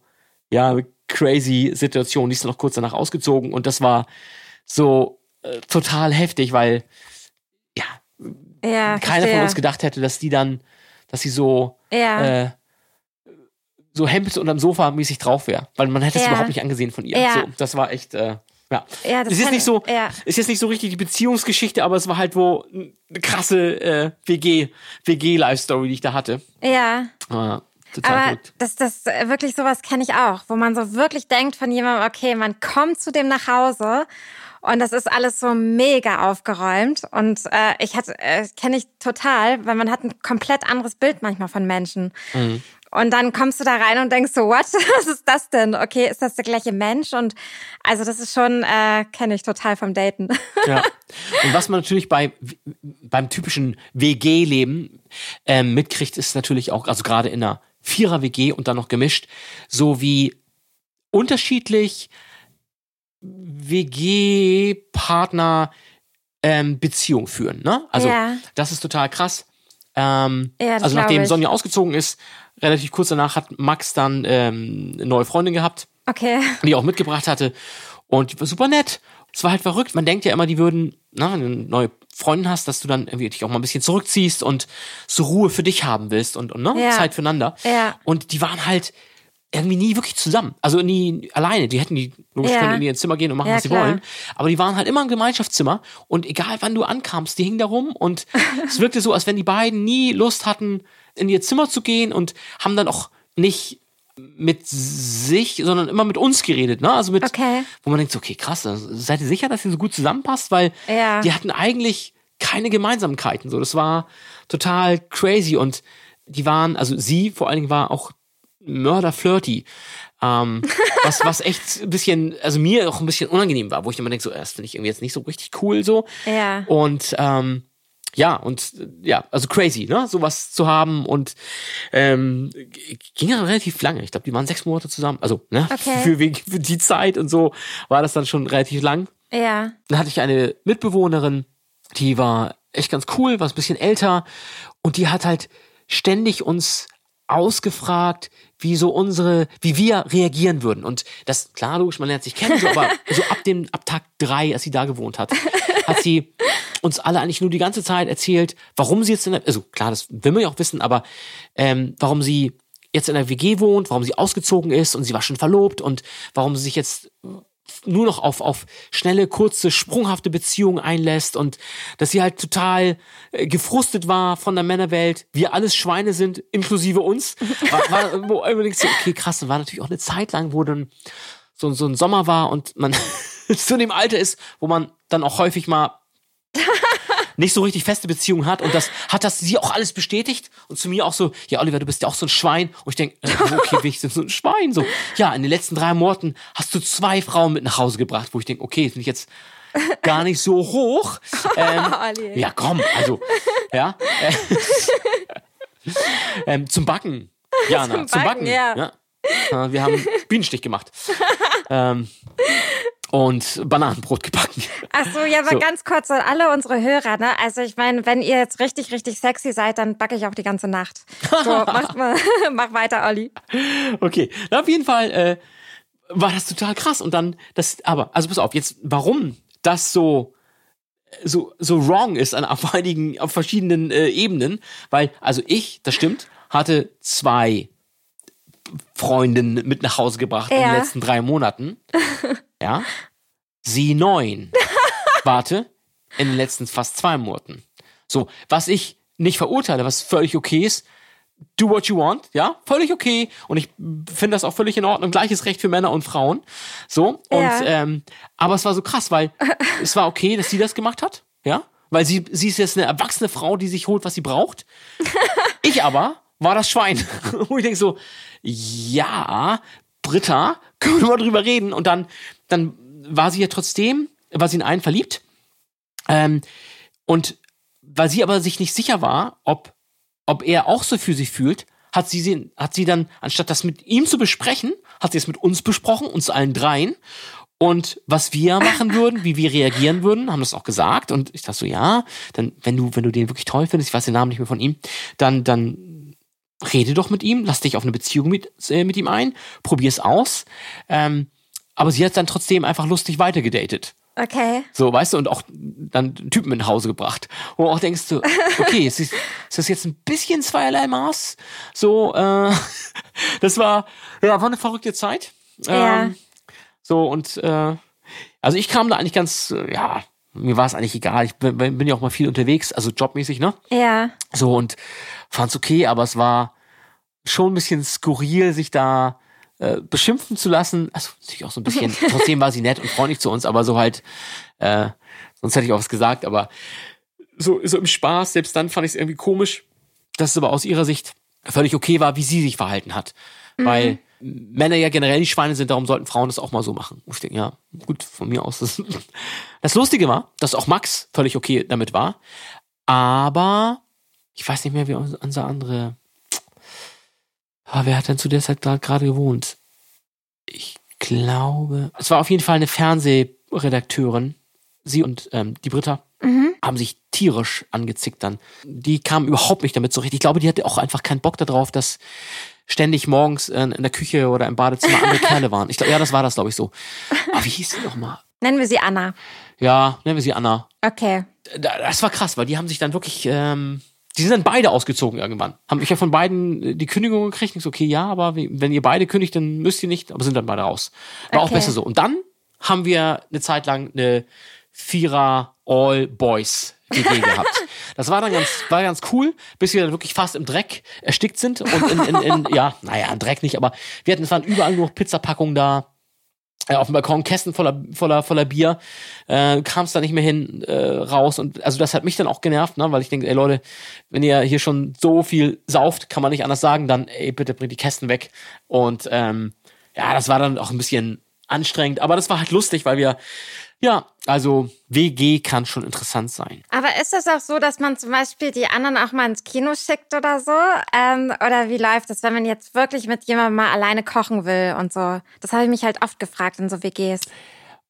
Speaker 4: ja, crazy Situation. Die ist dann noch kurz danach ausgezogen und das war so äh, total heftig, weil, ja,
Speaker 3: Ja.
Speaker 4: keiner von
Speaker 3: verstehe.
Speaker 4: uns gedacht hätte, dass die dann, dass sie so,
Speaker 3: Ja.
Speaker 4: äh, so Hemd unterm Sofa mäßig drauf wäre. Weil man hätte es
Speaker 3: Ja.
Speaker 4: überhaupt nicht angesehen von ihr.
Speaker 3: Ja.
Speaker 4: So, das war echt, äh, ja.
Speaker 3: ja, das
Speaker 4: Es ist
Speaker 3: kann-
Speaker 4: nicht so,
Speaker 3: Ja.
Speaker 4: ist jetzt nicht so richtig die Beziehungsgeschichte, aber es war halt wo eine krasse äh, WG, WG-Life-Story, die ich da hatte.
Speaker 3: Ja.
Speaker 4: Ah, total
Speaker 3: Aber
Speaker 4: verrückt.
Speaker 3: das, das äh, wirklich sowas kenne ich auch, wo man so wirklich denkt von jemandem, okay, man kommt zu dem nach Hause und das ist alles so mega aufgeräumt und äh, ich hatte äh, kenne ich total, weil man hat ein komplett anderes Bild manchmal von Menschen.
Speaker 4: Mhm.
Speaker 3: Und dann kommst du da rein und denkst so, what? Was ist das denn? Okay, ist das der gleiche Mensch? Und also das ist schon, äh, kenne ich total vom Daten.
Speaker 4: Ja. Und was man natürlich bei, beim typischen WG-Leben ähm, mitkriegt, ist natürlich auch, also gerade in einer Vierer-WG und dann noch gemischt, so wie unterschiedlich WG-Partner ähm, Beziehung führen. Ne? Also
Speaker 3: Ja.
Speaker 4: das ist total krass. Ähm,
Speaker 3: Ja,
Speaker 4: also nachdem
Speaker 3: ich.
Speaker 4: Sonja ausgezogen ist, relativ kurz danach hat Max dann ähm, eine neue Freundin gehabt
Speaker 3: Okay.
Speaker 4: die auch mitgebracht hatte. Und die war super nett. Es war halt verrückt. Man denkt ja immer, die würden, na, wenn du eine neue Freundin hast, dass du dann irgendwie dich auch mal ein bisschen zurückziehst und so Ruhe für dich haben willst und, und ne,
Speaker 3: Ja.
Speaker 4: Zeit füreinander.
Speaker 3: Ja.
Speaker 4: Und die waren halt irgendwie nie wirklich zusammen. Also nie alleine. Die hätten die logisch
Speaker 3: Ja.
Speaker 4: können in ihr Zimmer gehen und machen,
Speaker 3: Ja,
Speaker 4: was sie
Speaker 3: klar.
Speaker 4: wollen. Aber die waren halt immer im Gemeinschaftszimmer und egal wann du ankamst, die hingen da rum und es wirkte so, als wenn die beiden nie Lust hatten, in ihr Zimmer zu gehen und haben dann auch nicht mit sich, sondern immer mit uns geredet, ne? Also mit,
Speaker 3: Okay.
Speaker 4: wo man denkt, okay, krass, also seid ihr sicher, dass ihr so gut zusammenpasst? Weil
Speaker 3: Ja.
Speaker 4: die hatten eigentlich keine Gemeinsamkeiten. So, das war total crazy und die waren, also sie vor allen Dingen war auch mörderflirty. Ähm, was, was echt ein bisschen, also mir auch ein bisschen unangenehm war, wo ich immer denke, so, äh, das finde ich irgendwie jetzt nicht so richtig cool so.
Speaker 3: Ja.
Speaker 4: Und ähm, ja, und ja, also crazy, ne? Sowas zu haben und ähm, ging ja relativ lange. Ich glaube, die waren sechs Monate zusammen. Also, ne?
Speaker 3: Okay.
Speaker 4: Für, für die Zeit und so war das dann schon relativ lang.
Speaker 3: Ja.
Speaker 4: Dann hatte ich eine Mitbewohnerin, die war echt ganz cool, war ein bisschen älter und die hat halt ständig uns ausgefragt, wie so unsere, wie wir reagieren würden. Und das, klar, logisch, man lernt sich kennen, so, aber so ab dem, ab Tag drei, als sie da gewohnt hat, hat sie uns alle eigentlich nur die ganze Zeit erzählt, warum sie jetzt in der, also klar, das will man ja auch wissen, aber ähm, warum sie jetzt in der WG wohnt, warum sie ausgezogen ist und sie war schon verlobt und warum sie sich jetzt nur noch auf, auf schnelle, kurze, sprunghafte Beziehungen einlässt und dass sie halt total äh, gefrustet war von der Männerwelt, wir alles Schweine sind, inklusive uns. War, war, wo überlegst so, okay, krass, war natürlich auch eine Zeit lang, wo dann so, so ein Sommer war und man zu dem Alter ist, wo man dann auch häufig mal nicht so richtig feste Beziehungen hat und das hat das sie auch alles bestätigt und zu mir auch so, ja Oliver, du bist ja auch so ein Schwein und ich denke, äh, okay, wie ich bin so ein Schwein so. Ja, in den letzten drei Monaten hast du zwei Frauen mit nach Hause gebracht, wo ich denke, okay, finde ich jetzt gar nicht so hoch. Ähm,
Speaker 3: Olli.
Speaker 4: ja, komm, also ja. Äh, ähm, zum Backen. Jana, zum,
Speaker 3: Zum
Speaker 4: Backen.
Speaker 3: Backen, ja.
Speaker 4: Äh, Wir haben Bienenstich gemacht. ähm, und Bananenbrot gebacken.
Speaker 3: Ach so, ja, aber
Speaker 4: So.
Speaker 3: ganz kurz an alle unsere Hörer, ne? Also ich meine, wenn ihr jetzt richtig, richtig sexy seid, dann backe ich auch die ganze Nacht. So, macht mal, mach weiter, Olli.
Speaker 4: Okay, na, auf jeden Fall äh, war das total krass. Und dann, das, aber, also pass auf, jetzt, warum das so so so wrong ist an auf einigen auf verschiedenen äh, Ebenen, weil also ich, das stimmt, hatte zwei Freundinnen mit nach Hause gebracht in
Speaker 3: Ja.
Speaker 4: den letzten drei Monaten. Ja, sie neun. Warte, in den letzten fast zwei Monaten. So, was ich nicht verurteile, was völlig okay ist, do what you want, ja, völlig okay. Und ich finde das auch völlig in Ordnung. Gleiches Recht für Männer und Frauen. So. Und
Speaker 3: Ja.
Speaker 4: ähm, aber es war so krass, weil es war okay, dass sie das gemacht hat, ja. Weil sie, sie ist jetzt eine erwachsene Frau, die sich holt, was sie braucht. Ich aber war das Schwein. Wo ich denke so, ja, Britta, können wir mal drüber reden. Und dann, dann war sie ja trotzdem, war sie in einen verliebt. Ähm, und weil sie aber sich nicht sicher war, ob, ob er auch so für sie fühlt, hat sie, sie, hat sie dann, anstatt das mit ihm zu besprechen, hat sie es mit uns besprochen, uns allen dreien. Und was wir machen würden, wie wir reagieren würden, haben das auch gesagt. Und ich dachte so, ja, dann, wenn du, wenn du den wirklich toll findest, ich weiß den Namen nicht mehr von ihm, dann, dann rede doch mit ihm, lass dich auf eine Beziehung mit, äh, mit ihm ein, probier's aus. Ähm, aber sie hat dann trotzdem einfach lustig weitergedatet.
Speaker 3: Okay.
Speaker 4: So, weißt du, und auch dann Typen mit nach Hause gebracht. Wo auch denkst du, okay, ist, ist das jetzt ein bisschen zweierlei Maß? So, äh, das war, ja, war eine verrückte Zeit.
Speaker 3: Ja.
Speaker 4: Ähm, so, und äh, also ich kam da eigentlich ganz, äh, ja, mir war es eigentlich egal. Ich bin, bin ja auch mal viel unterwegs, also jobmäßig, ne?
Speaker 3: Ja.
Speaker 4: So, und fand's okay, aber es war schon ein bisschen skurril, sich da äh, beschimpfen zu lassen. Also natürlich auch so ein bisschen, trotzdem war sie nett und freundlich zu uns, aber so halt, äh, sonst hätte ich auch was gesagt, aber so, so im Spaß, selbst dann fand ich es irgendwie komisch, dass es aber aus ihrer Sicht völlig okay war, wie sie sich verhalten hat. Weil Männer ja generell die Schweine sind, darum sollten Frauen das auch mal so machen. Und ich denke, ja, gut, von mir aus. Das, das Lustige war, dass auch Max völlig okay damit war. Aber ich weiß nicht mehr, wie unser andere. Ah, wer hat denn zu der Zeit gerade gewohnt? Ich glaube, es war auf jeden Fall eine Fernsehredakteurin. Sie und ähm, die Britta haben sich tierisch angezickt dann. Die kam überhaupt nicht damit zurecht. Ich glaube, die hatte auch einfach keinen Bock darauf, dass ständig morgens äh, in der Küche oder im Badezimmer andere Kerle waren. Ich glaube, ja, das war das, glaube ich, so. Aber wie hieß sie noch mal?
Speaker 3: Nennen wir sie Anna.
Speaker 4: Ja, nennen wir sie Anna.
Speaker 3: Okay.
Speaker 4: Da- Das war krass, weil die haben sich dann wirklich, ähm, die sind dann beide ausgezogen irgendwann. Haben ich ja von beiden äh, die Kündigung gekriegt. Ich so, okay, ja, aber wenn ihr beide kündigt, dann müsst ihr nicht, aber sind dann beide raus. War auch
Speaker 3: Okay.
Speaker 4: besser so. Und dann haben wir eine Zeit lang eine Vierer All Boys WG gehabt. Das war dann ganz, war ganz cool, bis wir dann wirklich fast im Dreck erstickt sind und in, in, in ja, naja, im Dreck nicht, aber wir hatten, es waren überall nur noch Pizzapackungen da, äh, auf dem Balkon Kästen voller, voller, voller Bier, äh, kam es da nicht mehr hin, äh, raus. Und also das hat mich dann auch genervt, ne, weil ich denke, ey Leute, wenn ihr hier schon so viel sauft, kann man nicht anders sagen, dann ey, bitte bringt die Kästen weg. Und ähm, ja, das war dann auch ein bisschen anstrengend, aber das war halt lustig, weil wir ja, also WG kann schon interessant sein.
Speaker 3: Aber ist es auch so, dass man zum Beispiel die anderen auch mal ins Kino schickt oder so? Ähm, oder wie läuft das, wenn man jetzt wirklich mit jemandem mal alleine kochen will und so? Das habe ich mich halt oft gefragt in so WGs.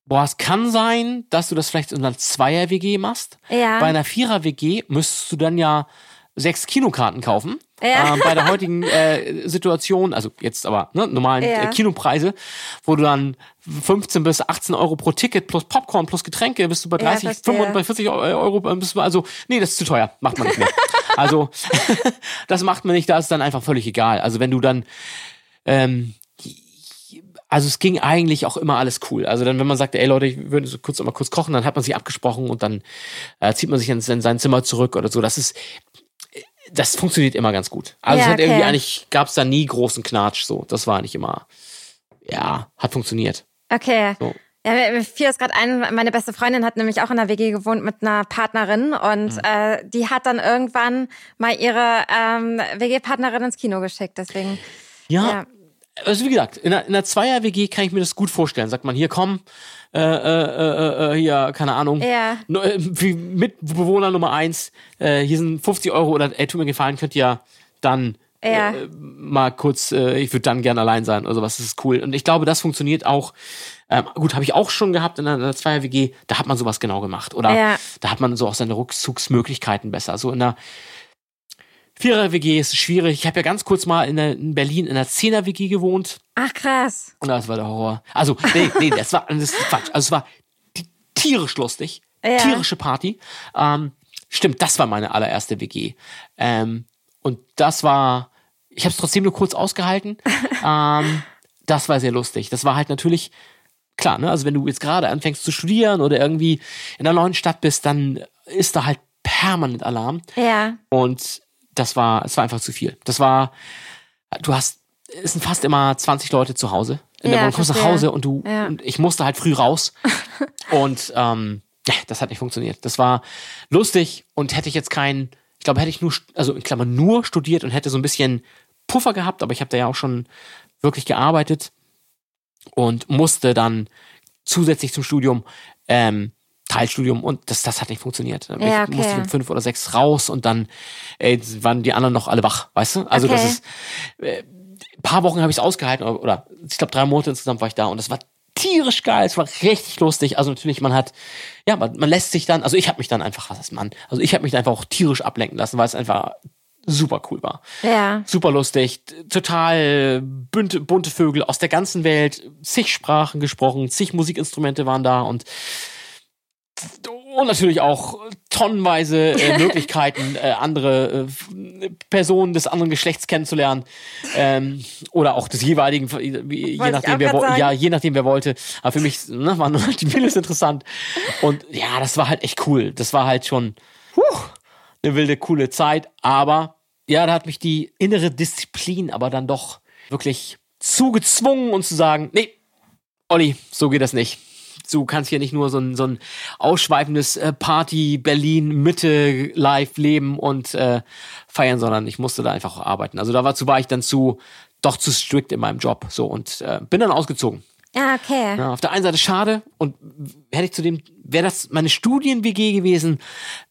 Speaker 4: Boah, es kann sein, dass du das vielleicht in einer Zweier-WG machst.
Speaker 3: Ja.
Speaker 4: Bei einer Vierer-WG müsstest du dann ja sechs Kinokarten kaufen.
Speaker 3: Ja.
Speaker 4: Ähm, bei der heutigen äh, Situation, also jetzt aber ne, normalen
Speaker 3: Ja.
Speaker 4: äh, Kinopreise, wo du dann 15 bis 18 Euro pro Ticket plus Popcorn plus Getränke bist du bei
Speaker 3: Ja,
Speaker 4: 30,
Speaker 3: verstehe.
Speaker 4: 45 bei 40 Euro äh, bist du also nee, das ist zu teuer, macht man nicht mehr. also das macht man nicht, da ist dann einfach völlig egal. Also wenn du dann ähm, also es ging eigentlich auch immer alles cool. Also dann, wenn man sagte, ey Leute, ich würde so kurz mal kurz kochen, dann hat man sich abgesprochen und dann äh, zieht man sich in, in sein Zimmer zurück oder so. Das ist, das funktioniert immer ganz gut. Also
Speaker 3: Ja,
Speaker 4: es hat irgendwie
Speaker 3: okay.
Speaker 4: eigentlich, gab es da nie großen Knatsch so. Das war eigentlich immer, ja, hat funktioniert.
Speaker 3: Okay.
Speaker 4: So.
Speaker 3: Ja, mir mir fiel das gerade ein, meine beste Freundin hat nämlich auch in der WG gewohnt mit einer Partnerin und
Speaker 4: Mhm.
Speaker 3: äh, die hat dann irgendwann mal ihre ähm, WG-Partnerin ins Kino geschickt. Deswegen,
Speaker 4: Ja,
Speaker 3: ja.
Speaker 4: also wie gesagt, in einer, in einer Zweier-WG kann ich mir das gut vorstellen. Sagt man, hier komm, äh, äh, äh, äh, hier, keine Ahnung,
Speaker 3: Ja.
Speaker 4: äh, wie Mitbewohner Nummer eins, äh, hier sind 50 Euro oder ey, tut mir gefallen, könnt ihr dann
Speaker 3: Ja.
Speaker 4: äh, mal kurz, äh, ich würde dann gern allein sein oder sowas, das ist cool. Und ich glaube, das funktioniert auch, ähm, gut, habe ich auch schon gehabt in einer, in einer Zweier-WG, da hat man sowas genau gemacht. Oder
Speaker 3: Ja.
Speaker 4: da hat man so auch seine Rückzugsmöglichkeiten besser. So in einer Vierer-WG ist schwierig. Ich habe ja ganz kurz mal in, der, in Berlin in einer Zehner-WG gewohnt.
Speaker 3: Ach krass.
Speaker 4: Und das war der Horror. Also, nee, nee, das war, das ist Quatsch. Also, es war ti- tierisch lustig.
Speaker 3: Ja.
Speaker 4: Tierische Party. Ähm, stimmt, das war meine allererste WG. Ähm, und das war, ich habe es trotzdem nur kurz ausgehalten. ähm, das war sehr lustig. Das war halt natürlich, klar, ne, also wenn du jetzt gerade anfängst zu studieren oder irgendwie in einer neuen Stadt bist, dann ist da halt permanent Alarm.
Speaker 3: Ja.
Speaker 4: Und das war, es war einfach zu viel. Das war, du hast, es sind fast immer 20 Leute zu Hause. In der
Speaker 3: Ja.
Speaker 4: Du kommst nach. Hause und du,
Speaker 3: Ja.
Speaker 4: und ich musste halt früh raus. und ähm, ja, das hat nicht funktioniert. Das war lustig und hätte ich jetzt keinen, ich glaube, hätte ich nur, also in Klammern nur studiert und hätte so ein bisschen Puffer gehabt, aber ich habe da ja auch schon wirklich gearbeitet und musste dann zusätzlich zum Studium ähm, Teilstudium und das, das hat nicht funktioniert. Ich
Speaker 3: Ja, okay.
Speaker 4: musste um fünf oder sechs raus und dann ey, waren die anderen noch alle wach, weißt du? Also das
Speaker 3: Okay.
Speaker 4: ist äh, ein paar Wochen habe ich es ausgehalten oder, oder ich glaube drei Monate insgesamt war ich da und das war tierisch geil, es war richtig lustig. Also natürlich man hat ja man, man lässt sich dann, also ich habe mich dann einfach was ist man, also ich habe mich dann einfach auch tierisch ablenken lassen, weil es einfach super cool war
Speaker 3: Ja.
Speaker 4: super lustig, total bunte, bunte Vögel aus der ganzen Welt, zig Sprachen gesprochen, zig Musikinstrumente waren da und und natürlich auch tonnenweise äh, Möglichkeiten, äh, andere äh, Personen des anderen Geschlechts kennenzulernen ähm, oder auch des jeweiligen, je
Speaker 3: Wollte ich
Speaker 4: nachdem wer
Speaker 3: sagen.
Speaker 4: ja je nachdem wer wollte. Aber für mich ne, waren die Mädels interessant und ja, das war halt echt cool. Das war halt schon puh, eine wilde coole Zeit, aber ja, da hat mich die innere Disziplin aber dann doch wirklich zugezwungen und zu sagen, nee, Olli, so geht das nicht. Du kannst hier nicht nur so ein, so ein ausschweifendes äh, Party Berlin Mitte live leben und äh, feiern, sondern ich musste da einfach arbeiten. Also dazu war ich dann zu doch zu strikt in meinem Job so und äh, bin dann ausgezogen.
Speaker 3: Ja, okay.
Speaker 4: Ja, auf der einen Seite schade und hätte ich zu dem, wäre das meine Studien-WG gewesen,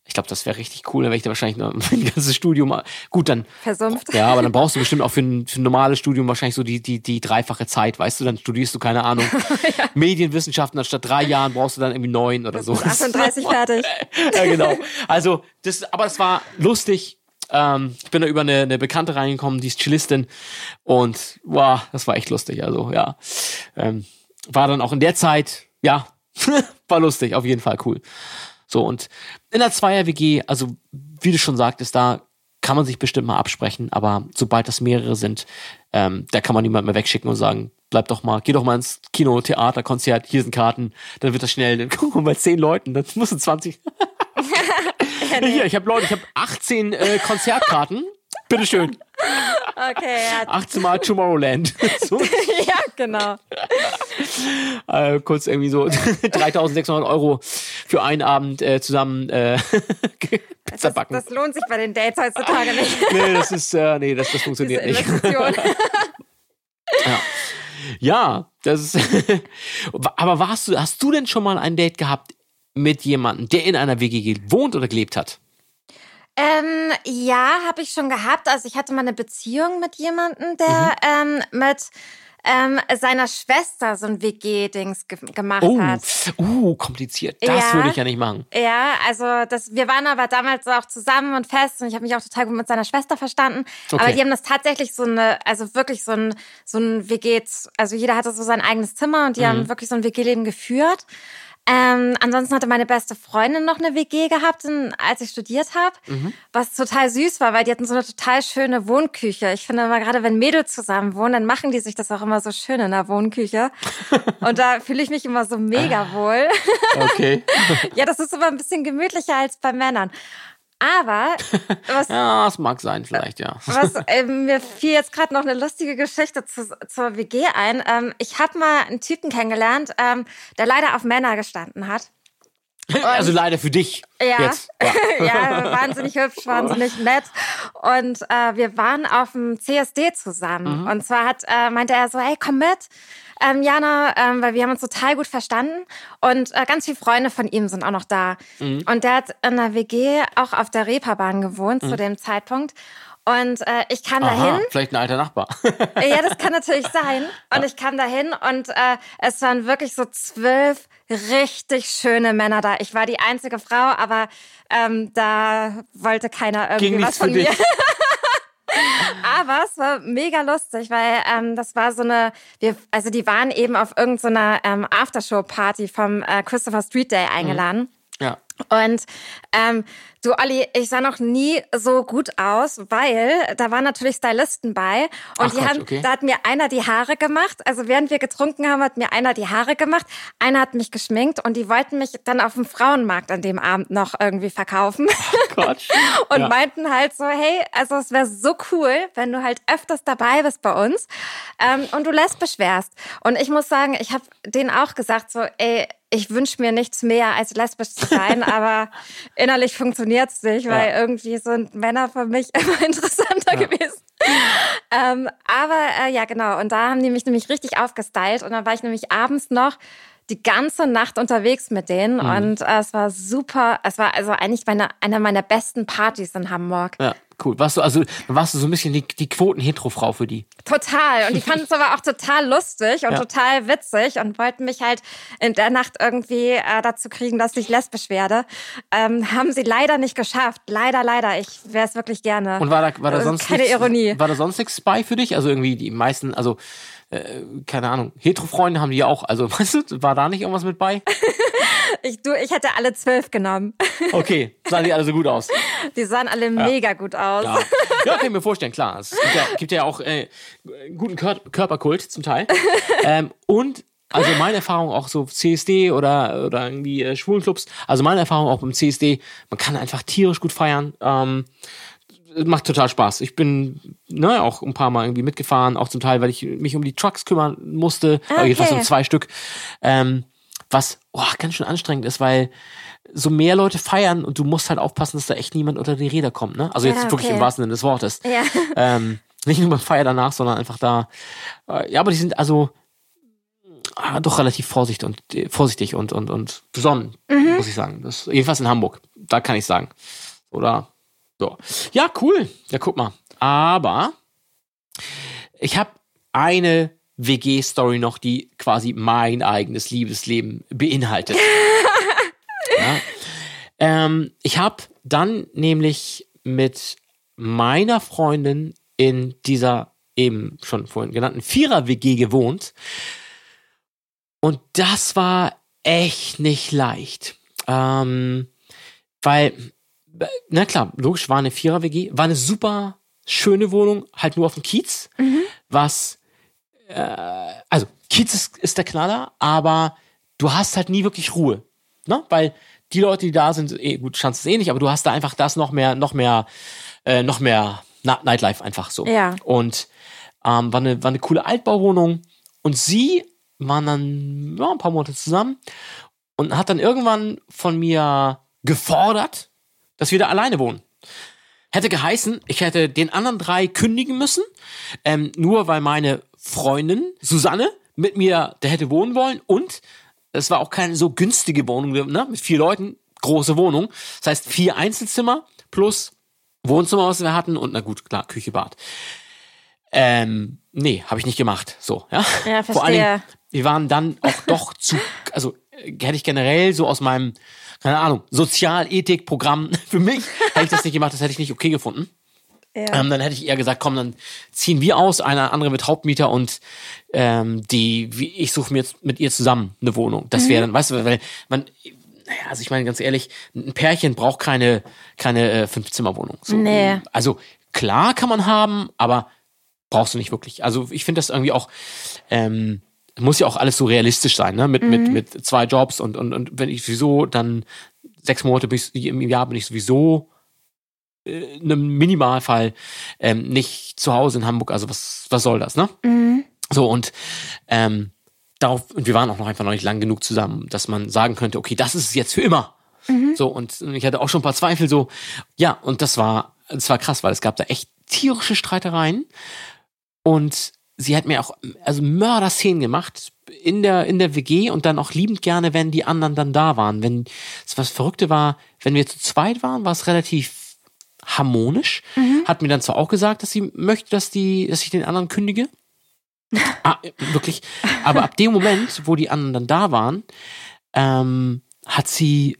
Speaker 4: ich glaube, das wäre richtig cool, dann wäre ich da wahrscheinlich noch mein ganzes Studium, gut, dann,
Speaker 3: Versumpft.
Speaker 4: ja, aber dann brauchst du bestimmt auch für ein, für ein normales Studium wahrscheinlich so die, die, die dreifache Zeit, weißt du, dann studierst du, keine Ahnung, Medienwissenschaften, anstatt drei Jahren brauchst du dann irgendwie neun oder so.
Speaker 3: Bis 38 fertig.
Speaker 4: ja, genau. Also, das, aber es war lustig. Ähm, ich bin da über eine, eine Bekannte reingekommen, die ist Chillistin und wow, das war echt lustig. Also ja, ähm, war dann auch in der Zeit, ja, war lustig, auf jeden Fall cool. So und in der Zweier-WG, also wie du schon sagtest, da kann man sich bestimmt mal absprechen, aber sobald das mehrere sind, ähm, da kann man niemanden mehr wegschicken und sagen, bleib doch mal, geh doch mal ins Kino, Theater, Konzert, hier sind Karten, dann wird das schnell, dann gucken wir bei zehn Leuten, dann musst du 20 nee. Hier, ich habe Leute, ich habe 18 äh, Konzertkarten. Bitteschön.
Speaker 3: Okay, ja.
Speaker 4: 18 Mal Tomorrowland. So.
Speaker 3: ja, genau.
Speaker 4: Äh, kurz irgendwie so 3600 Euro für einen Abend äh, zusammen äh, Pizza backen.
Speaker 3: Das, das, lohnt sich bei den Dates heutzutage nicht.
Speaker 4: nee, das ist, äh, nee, das, das funktioniert nicht.
Speaker 3: ja.
Speaker 4: ja, das ist. aber warst du, hast du denn schon mal ein Date gehabt mit jemandem, der in einer WG wohnt oder gelebt hat?
Speaker 3: Ähm, ja, habe ich schon gehabt. Also ich hatte mal eine Beziehung mit jemandem, der ähm, mit ähm, seiner Schwester so ein WG-Dings ge gemacht
Speaker 4: Oh,
Speaker 3: hat.
Speaker 4: uh, kompliziert. Das
Speaker 3: Ja.
Speaker 4: würde ich ja nicht machen.
Speaker 3: Ja, also das, wir waren aber damals auch zusammen und fest und ich habe mich auch total gut mit seiner Schwester verstanden.
Speaker 4: Okay.
Speaker 3: Aber die haben das tatsächlich so eine, also wirklich so ein, so ein WG, also jeder hatte so sein eigenes Zimmer und die
Speaker 4: Mhm.
Speaker 3: haben wirklich so ein WG-Leben geführt. Ähm, ansonsten hatte meine beste Freundin noch eine WG gehabt, als ich studiert habe,
Speaker 4: Mhm.
Speaker 3: was total süß war, weil die hatten so eine total schöne Wohnküche. Ich finde immer, gerade wenn Mädels zusammen wohnen, dann machen die sich das auch immer so schön in der Wohnküche. Und da fühle ich mich immer so mega wohl.
Speaker 4: Okay.
Speaker 3: ja, das ist aber ein bisschen gemütlicher als bei Männern. Aber was,
Speaker 4: ja, das mag sein, vielleicht, ja.
Speaker 3: was ähm, mir fiel jetzt gerade noch eine lustige Geschichte zu, zur WG ein. Ähm, ich habe mal einen Typen kennengelernt, ähm, der leider auf Männer gestanden hat.
Speaker 4: Also leider für dich.
Speaker 3: Ja.
Speaker 4: Ja.
Speaker 3: ja, wahnsinnig hübsch, wahnsinnig nett. Und äh, wir waren auf dem CSD zusammen. Und zwar hat, äh, meinte er so, hey, komm mit. Ähm, Jana, ähm, weil wir haben uns total gut verstanden und äh, ganz viele Freunde von ihm sind auch noch da. Und der hat in der WG auch auf der Reeperbahn gewohnt zu dem Zeitpunkt. Und äh, ich kam
Speaker 4: Aha,
Speaker 3: dahin.
Speaker 4: vielleicht ein alter Nachbar.
Speaker 3: Ja, das kann natürlich sein. Und ich kam dahin und äh, es waren wirklich so zwölf richtig schöne Männer da. Ich war die einzige Frau, aber ähm, da wollte keiner irgendwie
Speaker 4: Ging
Speaker 3: was von mir. Aber es war mega lustig, weil ähm, das war so eine, wir, also die waren eben auf irgendeiner ähm, Aftershow-Party vom äh, Christopher Street Day eingeladen.
Speaker 4: Ja.
Speaker 3: Und ähm, du, Olli, ich sah noch nie so gut aus, weil da waren natürlich Stylisten bei und
Speaker 4: Ach
Speaker 3: die
Speaker 4: Gott,
Speaker 3: haben,
Speaker 4: okay.
Speaker 3: da hat mir einer die Haare gemacht. Also während wir getrunken haben, hat mir einer die Haare gemacht, einer hat mich geschminkt und die wollten mich dann auf dem Frauenmarkt an dem Abend noch irgendwie verkaufen und
Speaker 4: ja.
Speaker 3: meinten halt so, hey, also es wäre so cool, wenn du halt öfters dabei bist bei uns ähm, und du lesbisch wärst. Und ich muss sagen, ich habe denen auch gesagt so, ey, ich wünsche mir nichts mehr als lesbisch zu sein, aber innerlich funktioniert's nicht, weil
Speaker 4: Ja.
Speaker 3: irgendwie sind Männer für mich immer interessanter gewesen. Ähm, aber äh, ja, genau. Und da haben die mich nämlich richtig aufgestylt. Und dann war ich nämlich abends noch die ganze Nacht unterwegs mit denen.
Speaker 4: Mhm.
Speaker 3: Und äh, es war super. Es war also eigentlich meine, eine meiner besten Partys in Hamburg.
Speaker 4: Ja, cool. Warst du, also, warst du so ein bisschen die, die Quoten-Hetero-Frau für die.
Speaker 3: Total. Und die fanden es aber auch total lustig und
Speaker 4: Ja.
Speaker 3: total witzig und wollten mich halt in der Nacht irgendwie äh, dazu kriegen, dass ich lesbisch werde. Ähm, haben sie leider nicht geschafft. Leider, leider. Ich wäre es wirklich gerne.
Speaker 4: Und war da, war da
Speaker 3: Äh,
Speaker 4: sonst
Speaker 3: Keine
Speaker 4: nichts,
Speaker 3: Ironie.
Speaker 4: War da sonst nichts bei für dich? Also irgendwie die meisten, also äh, keine Ahnung, Hetero-Freunde haben die ja auch. Also, weißt du, war da nicht irgendwas mit bei?
Speaker 3: Ich, du, ich hätte alle zwölf genommen.
Speaker 4: Okay, sahen die alle so gut aus.
Speaker 3: Die sahen alle mega gut aus.
Speaker 4: Ja, ja kann ich mir vorstellen, klar. Es gibt ja, gibt ja auch äh, guten Kör Körperkult zum Teil. ähm, und also meine Erfahrung auch so CSD oder, oder irgendwie äh, Schwulenclubs, also meine Erfahrung auch beim CSD, man kann einfach tierisch gut feiern. Ähm, macht total Spaß. Ich bin ne, auch ein paar Mal irgendwie mitgefahren, auch zum Teil, weil ich mich um die Trucks kümmern musste. Aber jedenfalls um
Speaker 3: Okay.
Speaker 4: zwei Stück. Ähm, was oh, ganz schön anstrengend ist, weil so mehr Leute feiern und du musst halt aufpassen, dass da echt niemand unter die Räder kommt. Ne? Also jetzt
Speaker 3: Ja,
Speaker 4: wirklich
Speaker 3: okay.
Speaker 4: im wahrsten Sinne des Wortes.
Speaker 3: Ja.
Speaker 4: Ähm, nicht nur beim Feier danach, sondern einfach da. Äh, ja, aber die sind also ah, doch relativ vorsichtig und äh, vorsichtig und und und besonnen,
Speaker 3: Mhm.
Speaker 4: muss ich sagen. Das jedenfalls in Hamburg. Da kann ich sagen. Oder so. Ja, cool. Ja, guck mal. Aber ich habe eine WG-Story noch, die quasi mein eigenes Liebesleben beinhaltet. ja. ähm, ich habe dann nämlich mit meiner Freundin in dieser eben schon vorhin genannten Vierer-WG gewohnt. Und das war echt nicht leicht. Ähm, weil, na klar, logisch, war eine Vierer-WG, war eine super schöne Wohnung, halt nur auf dem Kiez, was, äh, also Kiez ist, ist der Knaller, aber du hast halt nie wirklich Ruhe, ne? Weil die Leute, die da sind, eh, gut, Chance ist eh nicht, aber du hast da einfach das noch mehr, noch mehr, äh, noch mehr Nightlife einfach so.
Speaker 3: Ja.
Speaker 4: Und ähm, war, eine, war eine coole Altbauwohnung und sie waren dann ja, ein paar Monate zusammen und hat dann irgendwann von mir gefordert, dass wir da alleine wohnen. Hätte geheißen, ich hätte den anderen drei kündigen müssen, ähm, nur weil meine Freundin Susanne mit mir da hätte wohnen wollen und es war auch keine so günstige Wohnung, ne? mit vier Leuten, große Wohnung. Das heißt vier Einzelzimmer plus Wohnzimmer, was wir hatten und na gut, klar, Küche, Bad. Ähm, nee, habe ich nicht gemacht. So, ja.
Speaker 3: Ja,
Speaker 4: Vor
Speaker 3: verstehe.
Speaker 4: wir waren dann auch doch zu, also äh, hätte ich generell so aus meinem, keine Ahnung, Sozialethik-Programm für mich, hätte ich das nicht gemacht, das hätte ich nicht okay gefunden.
Speaker 3: Ja.
Speaker 4: Ähm, dann hätte ich eher gesagt, komm, dann ziehen wir aus, einer andere wird Hauptmieter und ähm, die, wie, ich suche mir jetzt mit ihr zusammen eine Wohnung. Das wäre dann, weißt du, weil man, naja, also ich meine ganz ehrlich, ein Pärchen braucht keine, keine äh, Fünf-Zimmer-Wohnung. So,
Speaker 3: Nee.
Speaker 4: Also klar kann man haben, aber brauchst du nicht wirklich. Also ich finde das irgendwie auch, ähm, muss ja auch alles so realistisch sein, ne? Mit, mit, mit zwei Jobs und, und, und wenn ich sowieso dann sechs Monate ich, im Jahr bin ich sowieso einem Minimalfall ähm, nicht zu Hause in Hamburg. Also was, was soll das, ne? So und ähm, darauf, und wir waren auch noch einfach noch nicht lang genug zusammen, dass man sagen könnte, okay, das ist es jetzt für immer. So, und ich hatte auch schon ein paar Zweifel, so, ja, und das war, das war krass, weil es gab da echt tierische Streitereien. Und sie hat mir auch, also Mörder-Szenen gemacht in der, in der WG und dann auch liebend gerne, wenn die anderen dann da waren. Wenn, das was Verrückte war, wenn wir zu zweit waren, war es relativ harmonisch. Hat mir dann zwar auch gesagt, dass sie möchte, dass die, dass ich den anderen kündige. ah, wirklich. Aber ab dem Moment, wo die anderen dann da waren, ähm, hat sie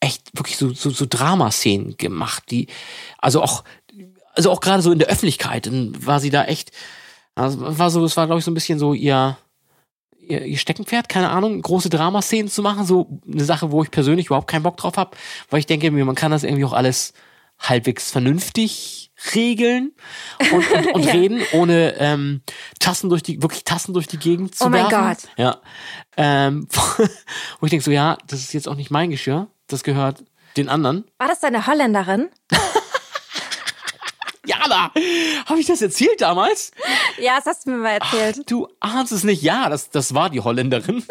Speaker 4: echt wirklich so, so, so Dramaszenen gemacht, die, also auch, also auch gerade so in der Öffentlichkeit, war sie da echt, also war so, es war, glaube ich, so ein bisschen so ihr, ihr, ihr Steckenpferd, keine Ahnung, große Dramaszenen zu machen, so eine Sache, wo ich persönlich überhaupt keinen Bock drauf habe, weil ich denke mir, man kann das irgendwie auch alles halbwegs vernünftig regeln und, und, und
Speaker 3: Ja.
Speaker 4: reden, ohne ähm, Tassen durch die, wirklich Tassen durch die Gegend zu
Speaker 3: Oh mein
Speaker 4: werfen.
Speaker 3: Gott.
Speaker 4: Ja. Ähm, wo ich denke so, ja, das ist jetzt auch nicht mein Geschirr, das gehört den anderen.
Speaker 3: War das deine Holländerin?
Speaker 4: Jana, habe ich das erzählt damals?
Speaker 3: Ja, das hast du mir mal erzählt.
Speaker 4: Du ahnst es nicht. Ja, das, das war die Holländerin.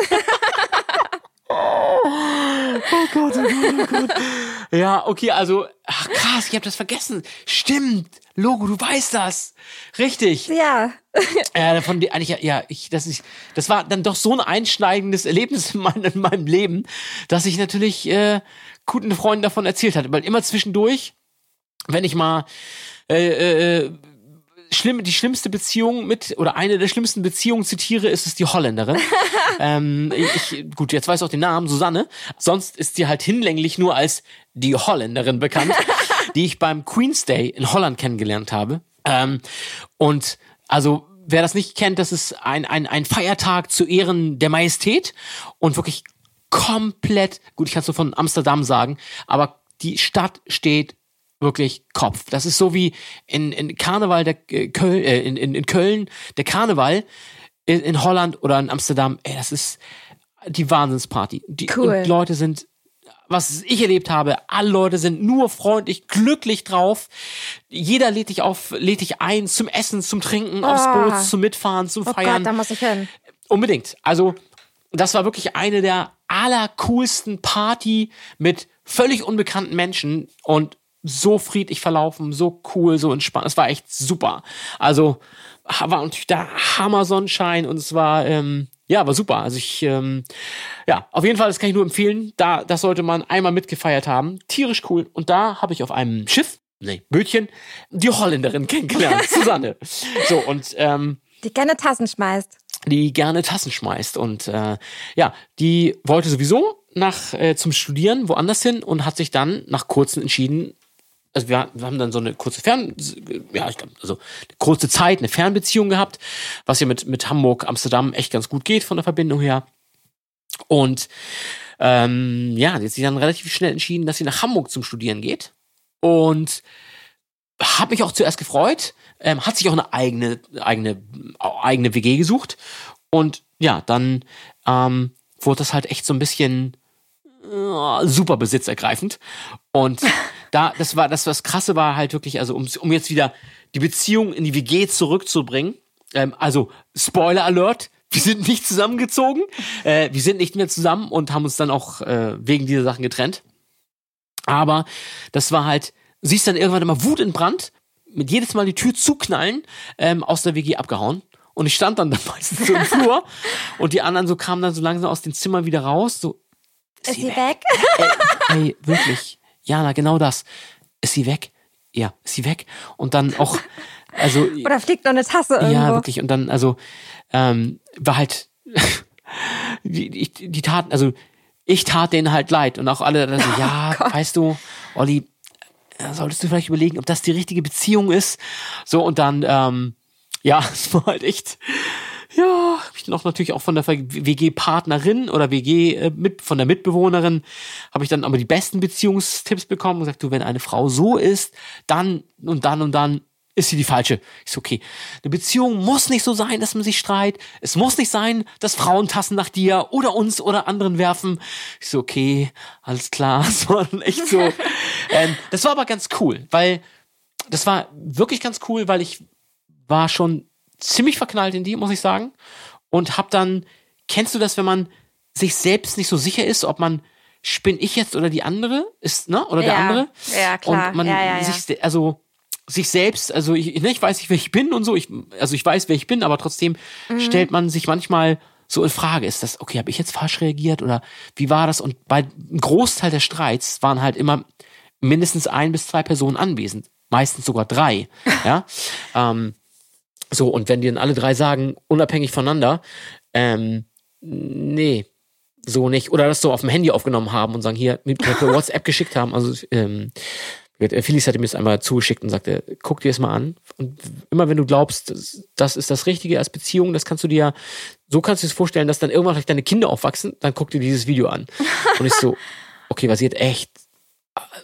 Speaker 4: Oh Gott, oh Gott, oh Gott. Ja, okay, also, ach krass, ich habe das vergessen. Stimmt, Logo, du weißt das. Richtig.
Speaker 3: Ja.
Speaker 4: Ja, von dir eigentlich, ja, ich, das ist, das war dann doch so ein einschneidendes Erlebnis in, mein, in meinem Leben, dass ich natürlich äh, guten Freunden davon erzählt hatte, weil immer zwischendurch, wenn ich mal äh, äh, schlimm, die schlimmste Beziehung mit oder eine der schlimmsten Beziehungen zitiere, ist es die Holländerin. ähm, ich, gut, jetzt weiß ich auch den Namen, Susanne. Sonst ist sie halt hinlänglich nur als die Holländerin bekannt, die ich beim Queen's Day in Holland kennengelernt habe. Ähm, und also, wer das nicht kennt, das ist ein, ein, ein Feiertag zu Ehren der Majestät und wirklich komplett, gut, ich kann es nur von Amsterdam sagen, aber die Stadt steht wirklich Kopf. Das ist so wie in, in Karneval der äh, Köln, äh, in, in, in Köln der Karneval in, in Holland oder in Amsterdam. Ey, das ist die Wahnsinnsparty. Die
Speaker 3: Cool.
Speaker 4: Leute sind was ich erlebt habe, alle Leute sind nur freundlich, glücklich drauf. Jeder lädt dich auf, lädt dich ein zum Essen, zum Trinken, aufs
Speaker 3: Oh.
Speaker 4: Boot, zum Mitfahren, zum
Speaker 3: Oh
Speaker 4: Feiern.
Speaker 3: Gott, da muss ich hin.
Speaker 4: Unbedingt. Also, das war wirklich eine der allercoolsten Party mit völlig unbekannten Menschen und so friedlich verlaufen, so cool, so entspannt. Es war echt super. Also, war natürlich der Hammer Sonnenschein und es war, ähm, ja, war super. Also ich, ähm, ja, auf jeden Fall, das kann ich nur empfehlen. Da, das sollte man einmal mitgefeiert haben. Tierisch cool. Und da habe ich auf einem Schiff, nee, Bötchen, die Holländerin kennengelernt, Susanne. So, und ähm,
Speaker 3: Die gerne Tassen schmeißt.
Speaker 4: die gerne Tassen schmeißt. Und äh, ja, die wollte sowieso nach äh, zum Studieren woanders hin und hat sich dann nach kurzem entschieden, also wir, wir haben dann so eine kurze Fern, ja, ich glaube, also eine kurze Zeit, eine Fernbeziehung gehabt, was ja mit, mit Hamburg, Amsterdam echt ganz gut geht von der Verbindung her. Und ähm, ja, sie hat sich dann relativ schnell entschieden, dass sie nach Hamburg zum Studieren geht. Und habe mich auch zuerst gefreut, ähm, hat sich auch eine eigene, eigene, eigene WG gesucht. Und ja, dann ähm, wurde das halt echt so ein bisschen super besitzergreifend. Und da, das war, das was krasse war halt wirklich, also um, um jetzt wieder die Beziehung in die WG zurückzubringen. Ähm, also, Spoiler Alert, wir sind nicht zusammengezogen. Äh, wir sind nicht mehr zusammen und haben uns dann auch äh, wegen dieser Sachen getrennt. Aber das war halt, sie ist dann irgendwann immer Wut in Brand, mit jedes Mal die Tür zuknallen, ähm, aus der WG abgehauen. Und ich stand dann, dann meistens so im Flur und die anderen so kamen dann so langsam aus den Zimmern wieder raus, so,
Speaker 3: Ist sie weg?
Speaker 4: ey, ey, wirklich, Jana, genau das. Ist sie weg? Ja, ist sie weg? Und dann auch, also,
Speaker 3: Oder fliegt noch eine Tasse irgendwo?
Speaker 4: ja, wirklich. Und dann, also, ähm, war halt, die, die, die taten, also, ich tat denen halt leid. Und auch alle, also, ja, weißt du, Olli, ja, solltest du vielleicht überlegen, ob das die richtige Beziehung ist. So, und dann, ähm, ja, es war halt echt, ja, hab ich noch natürlich auch von der WG-Partnerin oder WG äh, mit von der Mitbewohnerin habe ich dann aber die besten Beziehungstipps bekommen und gesagt, du, wenn eine Frau so ist, dann und dann und dann ist sie die falsche. Ich so, okay. Eine Beziehung muss nicht so sein, dass man sich streitet. Es muss nicht sein, dass Frauen Tassen nach dir oder uns oder anderen werfen. Ich so, okay, alles klar. Das war dann echt so. ähm, das war aber ganz cool, weil das war wirklich ganz cool, weil ich war schon ziemlich verknallt in die, muss ich sagen. Und hab dann, kennst du das, wenn man sich selbst nicht so sicher ist, ob man spinne ich jetzt oder die andere ist, ne? Oder der
Speaker 3: Ja.
Speaker 4: andere?
Speaker 3: Ja, klar.
Speaker 4: Und man
Speaker 3: ja, ja.
Speaker 4: sich, also sich selbst, also ich, ne, ich weiß nicht, wer ich bin und so, ich, also ich weiß, wer ich bin, aber trotzdem
Speaker 3: Mhm.
Speaker 4: stellt man sich manchmal so in Frage, ist das, okay, habe ich jetzt falsch reagiert oder wie war das? Und bei einem Großteil der Streits waren halt immer mindestens ein bis zwei Personen anwesend, meistens sogar drei, ja. ähm, so, und wenn die dann alle drei sagen, unabhängig voneinander, ähm, nee, so nicht. Oder das so auf dem Handy aufgenommen haben und sagen, hier, mit per WhatsApp geschickt haben. Also, ähm, Phyllis hatte mir das einmal zugeschickt und sagte, guck dir das mal an. Und immer wenn du glaubst, das- das ist das Richtige als Beziehung, das kannst du dir, so kannst du das vorstellen, dass dann irgendwann vielleicht deine Kinder aufwachsen, dann guck dir dieses Video an. Und ich so, okay, was sie hat echt äh,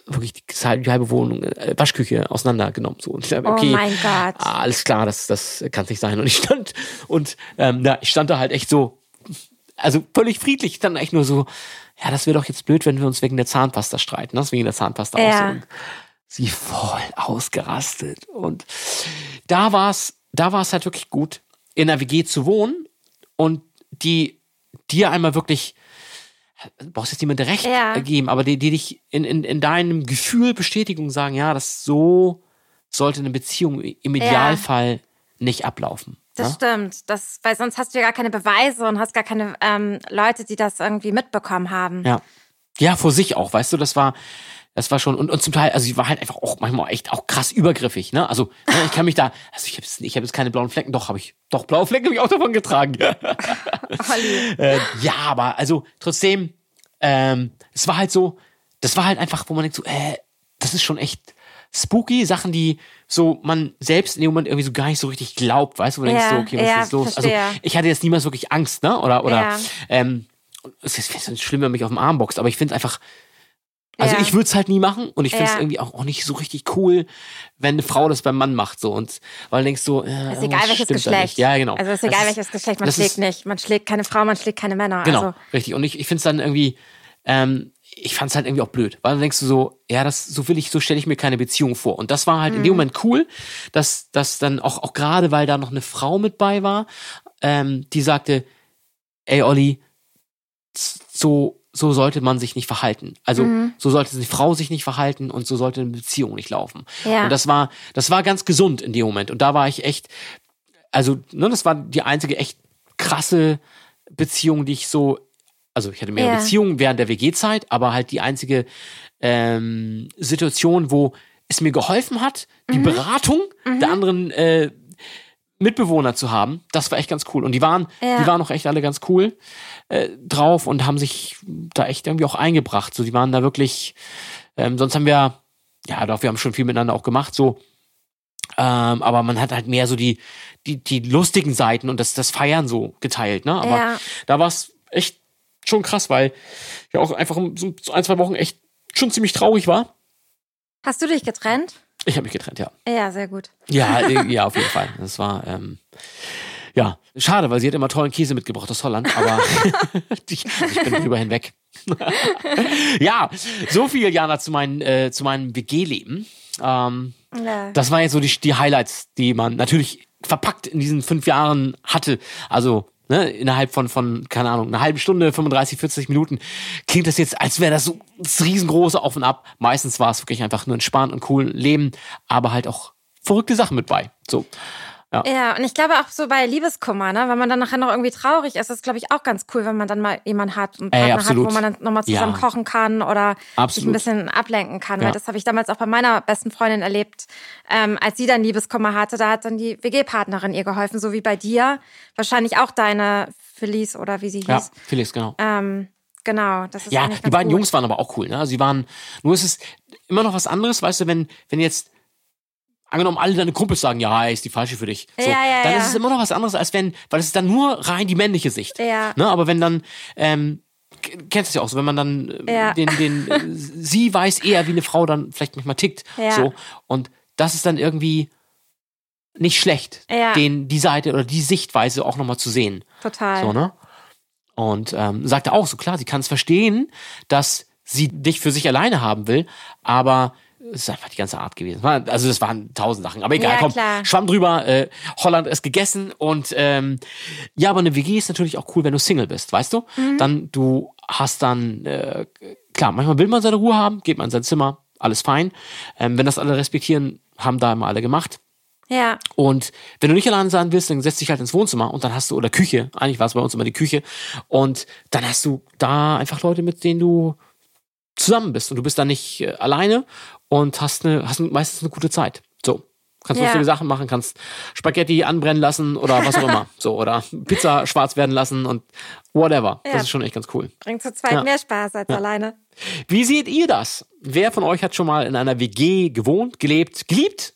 Speaker 4: wirklich die, die halbe Wohnung, äh, Waschküche auseinandergenommen. So. Und ich dachte,
Speaker 3: Oh
Speaker 4: okay,
Speaker 3: mein Gott.
Speaker 4: ah, alles klar, das, das kann nicht sein. Und ich stand und ähm, na, ich stand da halt echt so, also völlig friedlich, ich stand echt nur so, ja, das wäre doch jetzt blöd, wenn wir uns wegen der Zahnpasta streiten, ne? wegen der Zahnpasta.
Speaker 3: Ja.
Speaker 4: Und sie voll ausgerastet. Und da war's, da war's halt wirklich gut, in einer WG zu wohnen und die dir einmal wirklich du brauchst jetzt niemand recht
Speaker 3: Ja.
Speaker 4: geben, aber die, die dich in, in, in deinem Gefühl Bestätigung sagen, ja, das so sollte eine Beziehung im Idealfall nicht ablaufen.
Speaker 3: Das
Speaker 4: ne?
Speaker 3: stimmt. Das, weil sonst hast du ja gar keine Beweise und hast gar keine ähm, Leute, die das irgendwie mitbekommen haben.
Speaker 4: Ja. Ja, vor sich auch, weißt du, das war, das war schon, und, und zum Teil, also sie war halt einfach auch manchmal echt auch krass übergriffig, ne? Also, ne, ich kann mich da, also ich habe ich hab jetzt keine blauen Flecken, doch, habe ich, doch, blaue Flecken habe ich auch davon getragen. Äh, ja, aber also trotzdem, ähm, es war halt so, das war halt einfach, wo man denkt so, äh, das ist schon echt spooky, Sachen, die so man selbst in dem Moment irgendwie so gar nicht so richtig glaubt, weißt du, wo du
Speaker 3: Ja,
Speaker 4: denkst so, okay, was
Speaker 3: ja,
Speaker 4: ist jetzt los?
Speaker 3: verstehe.
Speaker 4: Also ich hatte jetzt niemals wirklich Angst, ne? Oder, oder,
Speaker 3: Ja.
Speaker 4: ähm, es ist es ist schlimm, wenn man mich auf dem Arm boxt, aber ich finde einfach, also
Speaker 3: Ja.
Speaker 4: ich würde es halt nie machen und ich finde es
Speaker 3: Ja.
Speaker 4: irgendwie auch, auch nicht so richtig cool, wenn eine Frau das beim Mann macht so und weil du denkst so, äh,
Speaker 3: Ist egal
Speaker 4: was
Speaker 3: welches Geschlecht.
Speaker 4: Ja, genau.
Speaker 3: Also ist
Speaker 4: Das
Speaker 3: egal welches Geschlecht, man
Speaker 4: das
Speaker 3: schlägt
Speaker 4: ist-
Speaker 3: nicht. Man schlägt keine Frau, man schlägt keine Männer.
Speaker 4: Genau,
Speaker 3: Also,
Speaker 4: richtig. Und ich, ich finde es dann irgendwie, ähm, ich fand es halt irgendwie auch blöd, weil dann denkst du so, ja, das so will ich, so stelle ich mir keine Beziehung vor. Und das war halt in dem Moment cool, dass dass dann auch auch gerade, weil da noch eine Frau mit bei war, ähm, die sagte, ey Olli, so so sollte man sich nicht verhalten. Also so sollte eine Frau sich nicht verhalten und so sollte eine Beziehung nicht laufen.
Speaker 3: Ja.
Speaker 4: Und das war das war ganz gesund in dem Moment. Und da war ich echt, also ne, das war die einzige echt krasse Beziehung, die ich so, also ich hatte mehrere
Speaker 3: Ja.
Speaker 4: Beziehungen während der WG-Zeit, aber halt die einzige ähm, Situation, wo es mir geholfen hat, die
Speaker 3: Mhm.
Speaker 4: Beratung der anderen äh, Mitbewohner zu haben, das war echt ganz cool. Und die waren,
Speaker 3: Ja.
Speaker 4: die waren auch echt alle ganz cool äh, drauf und haben sich da echt irgendwie auch eingebracht. So, die waren da wirklich, ähm, sonst haben wir, ja doch, wir haben schon viel miteinander auch gemacht, so. Ähm, aber man hat halt mehr so die, die, die lustigen Seiten und das, das Feiern so geteilt, ne? Aber
Speaker 3: Ja.
Speaker 4: da war es echt schon krass, weil ich auch einfach so so ein, zwei Wochen echt schon ziemlich traurig war.
Speaker 3: hast du dich getrennt?
Speaker 4: Ich habe mich getrennt, ja.
Speaker 3: Ja, sehr gut.
Speaker 4: Ja, äh, ja, auf jeden Fall. Das war, ähm, ja, schade, weil sie hat immer tollen Käse mitgebracht aus Holland, aber ich, ich bin drüber hinweg. ja, so viel, Jana, zu, meinen, äh, zu meinem WG-Leben. Ähm,
Speaker 3: Ja.
Speaker 4: das waren jetzt so die, die Highlights, die man natürlich verpackt in diesen fünf Jahren hatte. Also ne, innerhalb von, von, keine Ahnung, einer halben Stunde, 35, 40 Minuten, klingt das jetzt, als wäre das so das riesengroße Auf und Ab. Meistens war es wirklich einfach nur entspannt und cool Leben, aber halt auch verrückte Sachen mit bei. So.
Speaker 3: Ja, und ich glaube auch so bei Liebeskummer, ne, wenn man dann nachher noch irgendwie traurig ist, ist glaube ich auch ganz cool, wenn man dann mal jemanden hat, einen
Speaker 4: Ey,
Speaker 3: Partner hat,
Speaker 4: absolut.
Speaker 3: wo man dann nochmal zusammen
Speaker 4: Ja.
Speaker 3: kochen kann oder sich ein
Speaker 4: Absolut.
Speaker 3: bisschen ablenken kann.
Speaker 4: Ja.
Speaker 3: Weil das habe ich damals auch bei meiner besten Freundin erlebt, ähm, als sie dann Liebeskummer hatte, da hat dann die WG-Partnerin ihr geholfen, so wie bei dir. Wahrscheinlich auch deine Felice oder wie sie hieß.
Speaker 4: Ja, Felix, genau.
Speaker 3: Ähm, Genau, das ist
Speaker 4: Ja, die beiden
Speaker 3: gut.
Speaker 4: Jungs waren aber auch cool. Ne? Sie waren, nur ist es immer noch was anderes, weißt du, wenn, wenn jetzt angenommen alle deine Kumpels sagen, ja, ist die falsche für dich. So,
Speaker 3: Ja, ja,
Speaker 4: dann
Speaker 3: ja.
Speaker 4: ist es immer noch was anderes, als wenn, weil es ist dann nur rein die männliche Sicht.
Speaker 3: Ja.
Speaker 4: Ne? Aber wenn dann, ähm, kennst du es ja auch so, wenn man dann äh,
Speaker 3: Ja.
Speaker 4: den, den, äh, sie weiß eher, wie eine Frau dann vielleicht manchmal tickt.
Speaker 3: Ja.
Speaker 4: So. Und das ist dann irgendwie nicht schlecht,
Speaker 3: Ja.
Speaker 4: den, die Seite oder die Sichtweise auch nochmal zu sehen.
Speaker 3: Total.
Speaker 4: So, ne? Und ähm, sagte auch so, klar, sie kann es verstehen, dass sie dich für sich alleine haben will, aber es ist einfach die ganze Art gewesen. Also das waren tausend Sachen. Aber egal,
Speaker 3: Ja,
Speaker 4: komm,
Speaker 3: klar.
Speaker 4: schwamm drüber, äh, Holland ist gegessen und ähm, ja, aber eine WG ist natürlich auch cool, wenn du Single bist, weißt du?
Speaker 3: Mhm.
Speaker 4: Dann, du hast dann, äh, klar, manchmal will man seine Ruhe haben, geht man in sein Zimmer, alles fein. Ähm, wenn das alle respektieren, haben da immer alle gemacht.
Speaker 3: Ja,
Speaker 4: Und wenn du nicht alleine sein willst, dann setzt dich halt ins Wohnzimmer und dann hast du, oder Küche, eigentlich war es bei uns immer die Küche, und dann hast du da einfach Leute, mit denen du zusammen bist und du bist dann nicht äh, alleine und hast, eine, hast meistens eine gute Zeit. So. Kannst
Speaker 3: Ja.
Speaker 4: lustige Sachen machen, kannst Spaghetti anbrennen lassen oder was auch immer. So, oder Pizza schwarz werden lassen und whatever.
Speaker 3: Ja.
Speaker 4: Das ist schon echt ganz cool.
Speaker 3: bringt zu zweit
Speaker 4: Ja.
Speaker 3: mehr Spaß als alleine.
Speaker 4: Wie seht ihr das? Wer von euch hat schon mal in einer WG gewohnt, gelebt, geliebt?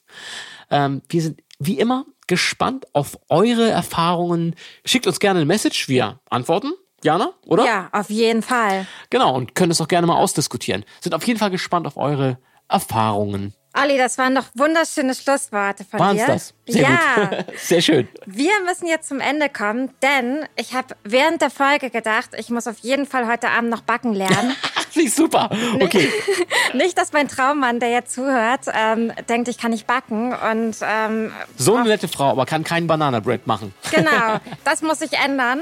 Speaker 4: Ähm, wir sind wie immer gespannt auf eure Erfahrungen. Schickt uns gerne eine Message, wir antworten. Jana, oder?
Speaker 3: Ja, auf jeden Fall.
Speaker 4: Genau, und können es auch gerne mal ausdiskutieren. Sind auf jeden Fall gespannt auf eure Erfahrungen. Erfahrungen.
Speaker 3: Olli, das waren doch wunderschöne Schlussworte von
Speaker 4: Waren's
Speaker 3: dir.
Speaker 4: das? Sehr
Speaker 3: ja,
Speaker 4: gut. Sehr schön.
Speaker 3: wir müssen jetzt zum Ende kommen, denn ich habe während der Folge gedacht, ich muss auf jeden Fall heute Abend noch backen lernen.
Speaker 4: Ich super. Okay.
Speaker 3: nicht, dass mein Traummann, der jetzt zuhört, ähm, denkt, ich kann nicht backen. Und ähm,
Speaker 4: So eine nette Frau, aber kann kein Bananabread machen.
Speaker 3: genau, das muss sich ändern.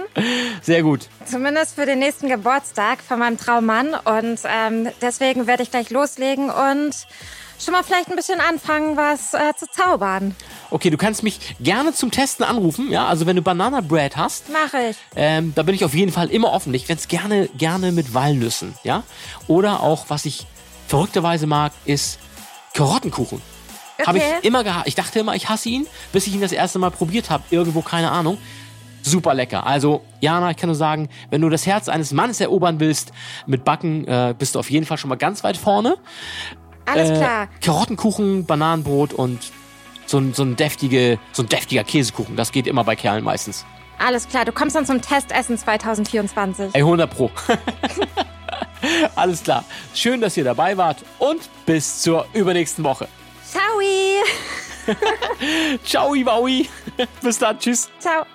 Speaker 4: Sehr gut.
Speaker 3: Zumindest für den nächsten Geburtstag von meinem Traummann. Und ähm, deswegen werde ich gleich loslegen und schon mal vielleicht ein bisschen anfangen, was äh, zu zaubern.
Speaker 4: Okay, du kannst mich gerne zum Testen anrufen. Ja, also wenn du Bananabread hast,
Speaker 3: Mache ich.
Speaker 4: Ähm, da bin ich auf jeden Fall immer offen. Ich es gerne, gerne mit Walnüssen, ja. Oder auch, was ich verrückterweise mag, ist Karottenkuchen. Habe
Speaker 3: Okay.
Speaker 4: ich immer gehabt. Ich dachte immer, ich hasse ihn, bis ich ihn das erste Mal probiert habe. Irgendwo, keine Ahnung. Super lecker. Also, Jana, ich kann nur sagen, wenn du das Herz eines Mannes erobern willst mit Backen, äh, bist du auf jeden Fall schon mal ganz weit vorne.
Speaker 3: Alles
Speaker 4: Äh,
Speaker 3: klar.
Speaker 4: Karottenkuchen, Bananenbrot und so ein, so, ein deftige, so ein deftiger Käsekuchen. Das geht immer bei Kerlen meistens.
Speaker 3: Alles klar. Du kommst dann zum Testessen 2024.
Speaker 4: Ey, 100 Pro. Alles klar. Schön, dass ihr dabei wart und bis zur übernächsten Woche.
Speaker 3: Ciao.
Speaker 4: Ciao, Iwaui. Bis dann. Tschüss.
Speaker 3: Ciao.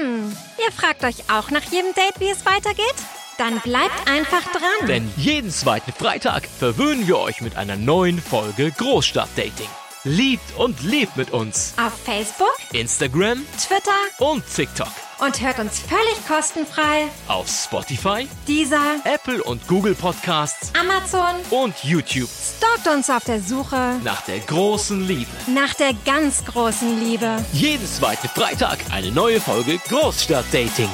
Speaker 3: Hm, ihr fragt euch auch nach jedem Date, wie es weitergeht? Dann bleibt einfach dran.
Speaker 1: Denn jeden zweiten Freitag verwöhnen wir euch mit einer neuen Folge Großstadtdating. Liebt und lebt mit uns.
Speaker 3: Auf Facebook,
Speaker 1: Instagram
Speaker 3: Twitter
Speaker 1: und TikTok.
Speaker 3: und hört uns völlig kostenfrei.
Speaker 1: Auf Spotify,
Speaker 3: Dieser
Speaker 1: Apple und Google Podcasts
Speaker 3: Amazon
Speaker 1: und YouTube.
Speaker 3: stalkt uns auf der Suche
Speaker 1: Nach der großen Liebe.
Speaker 3: nach der ganz großen Liebe.
Speaker 1: Jeden zweiten Freitag eine neue Folge Großstadtdating.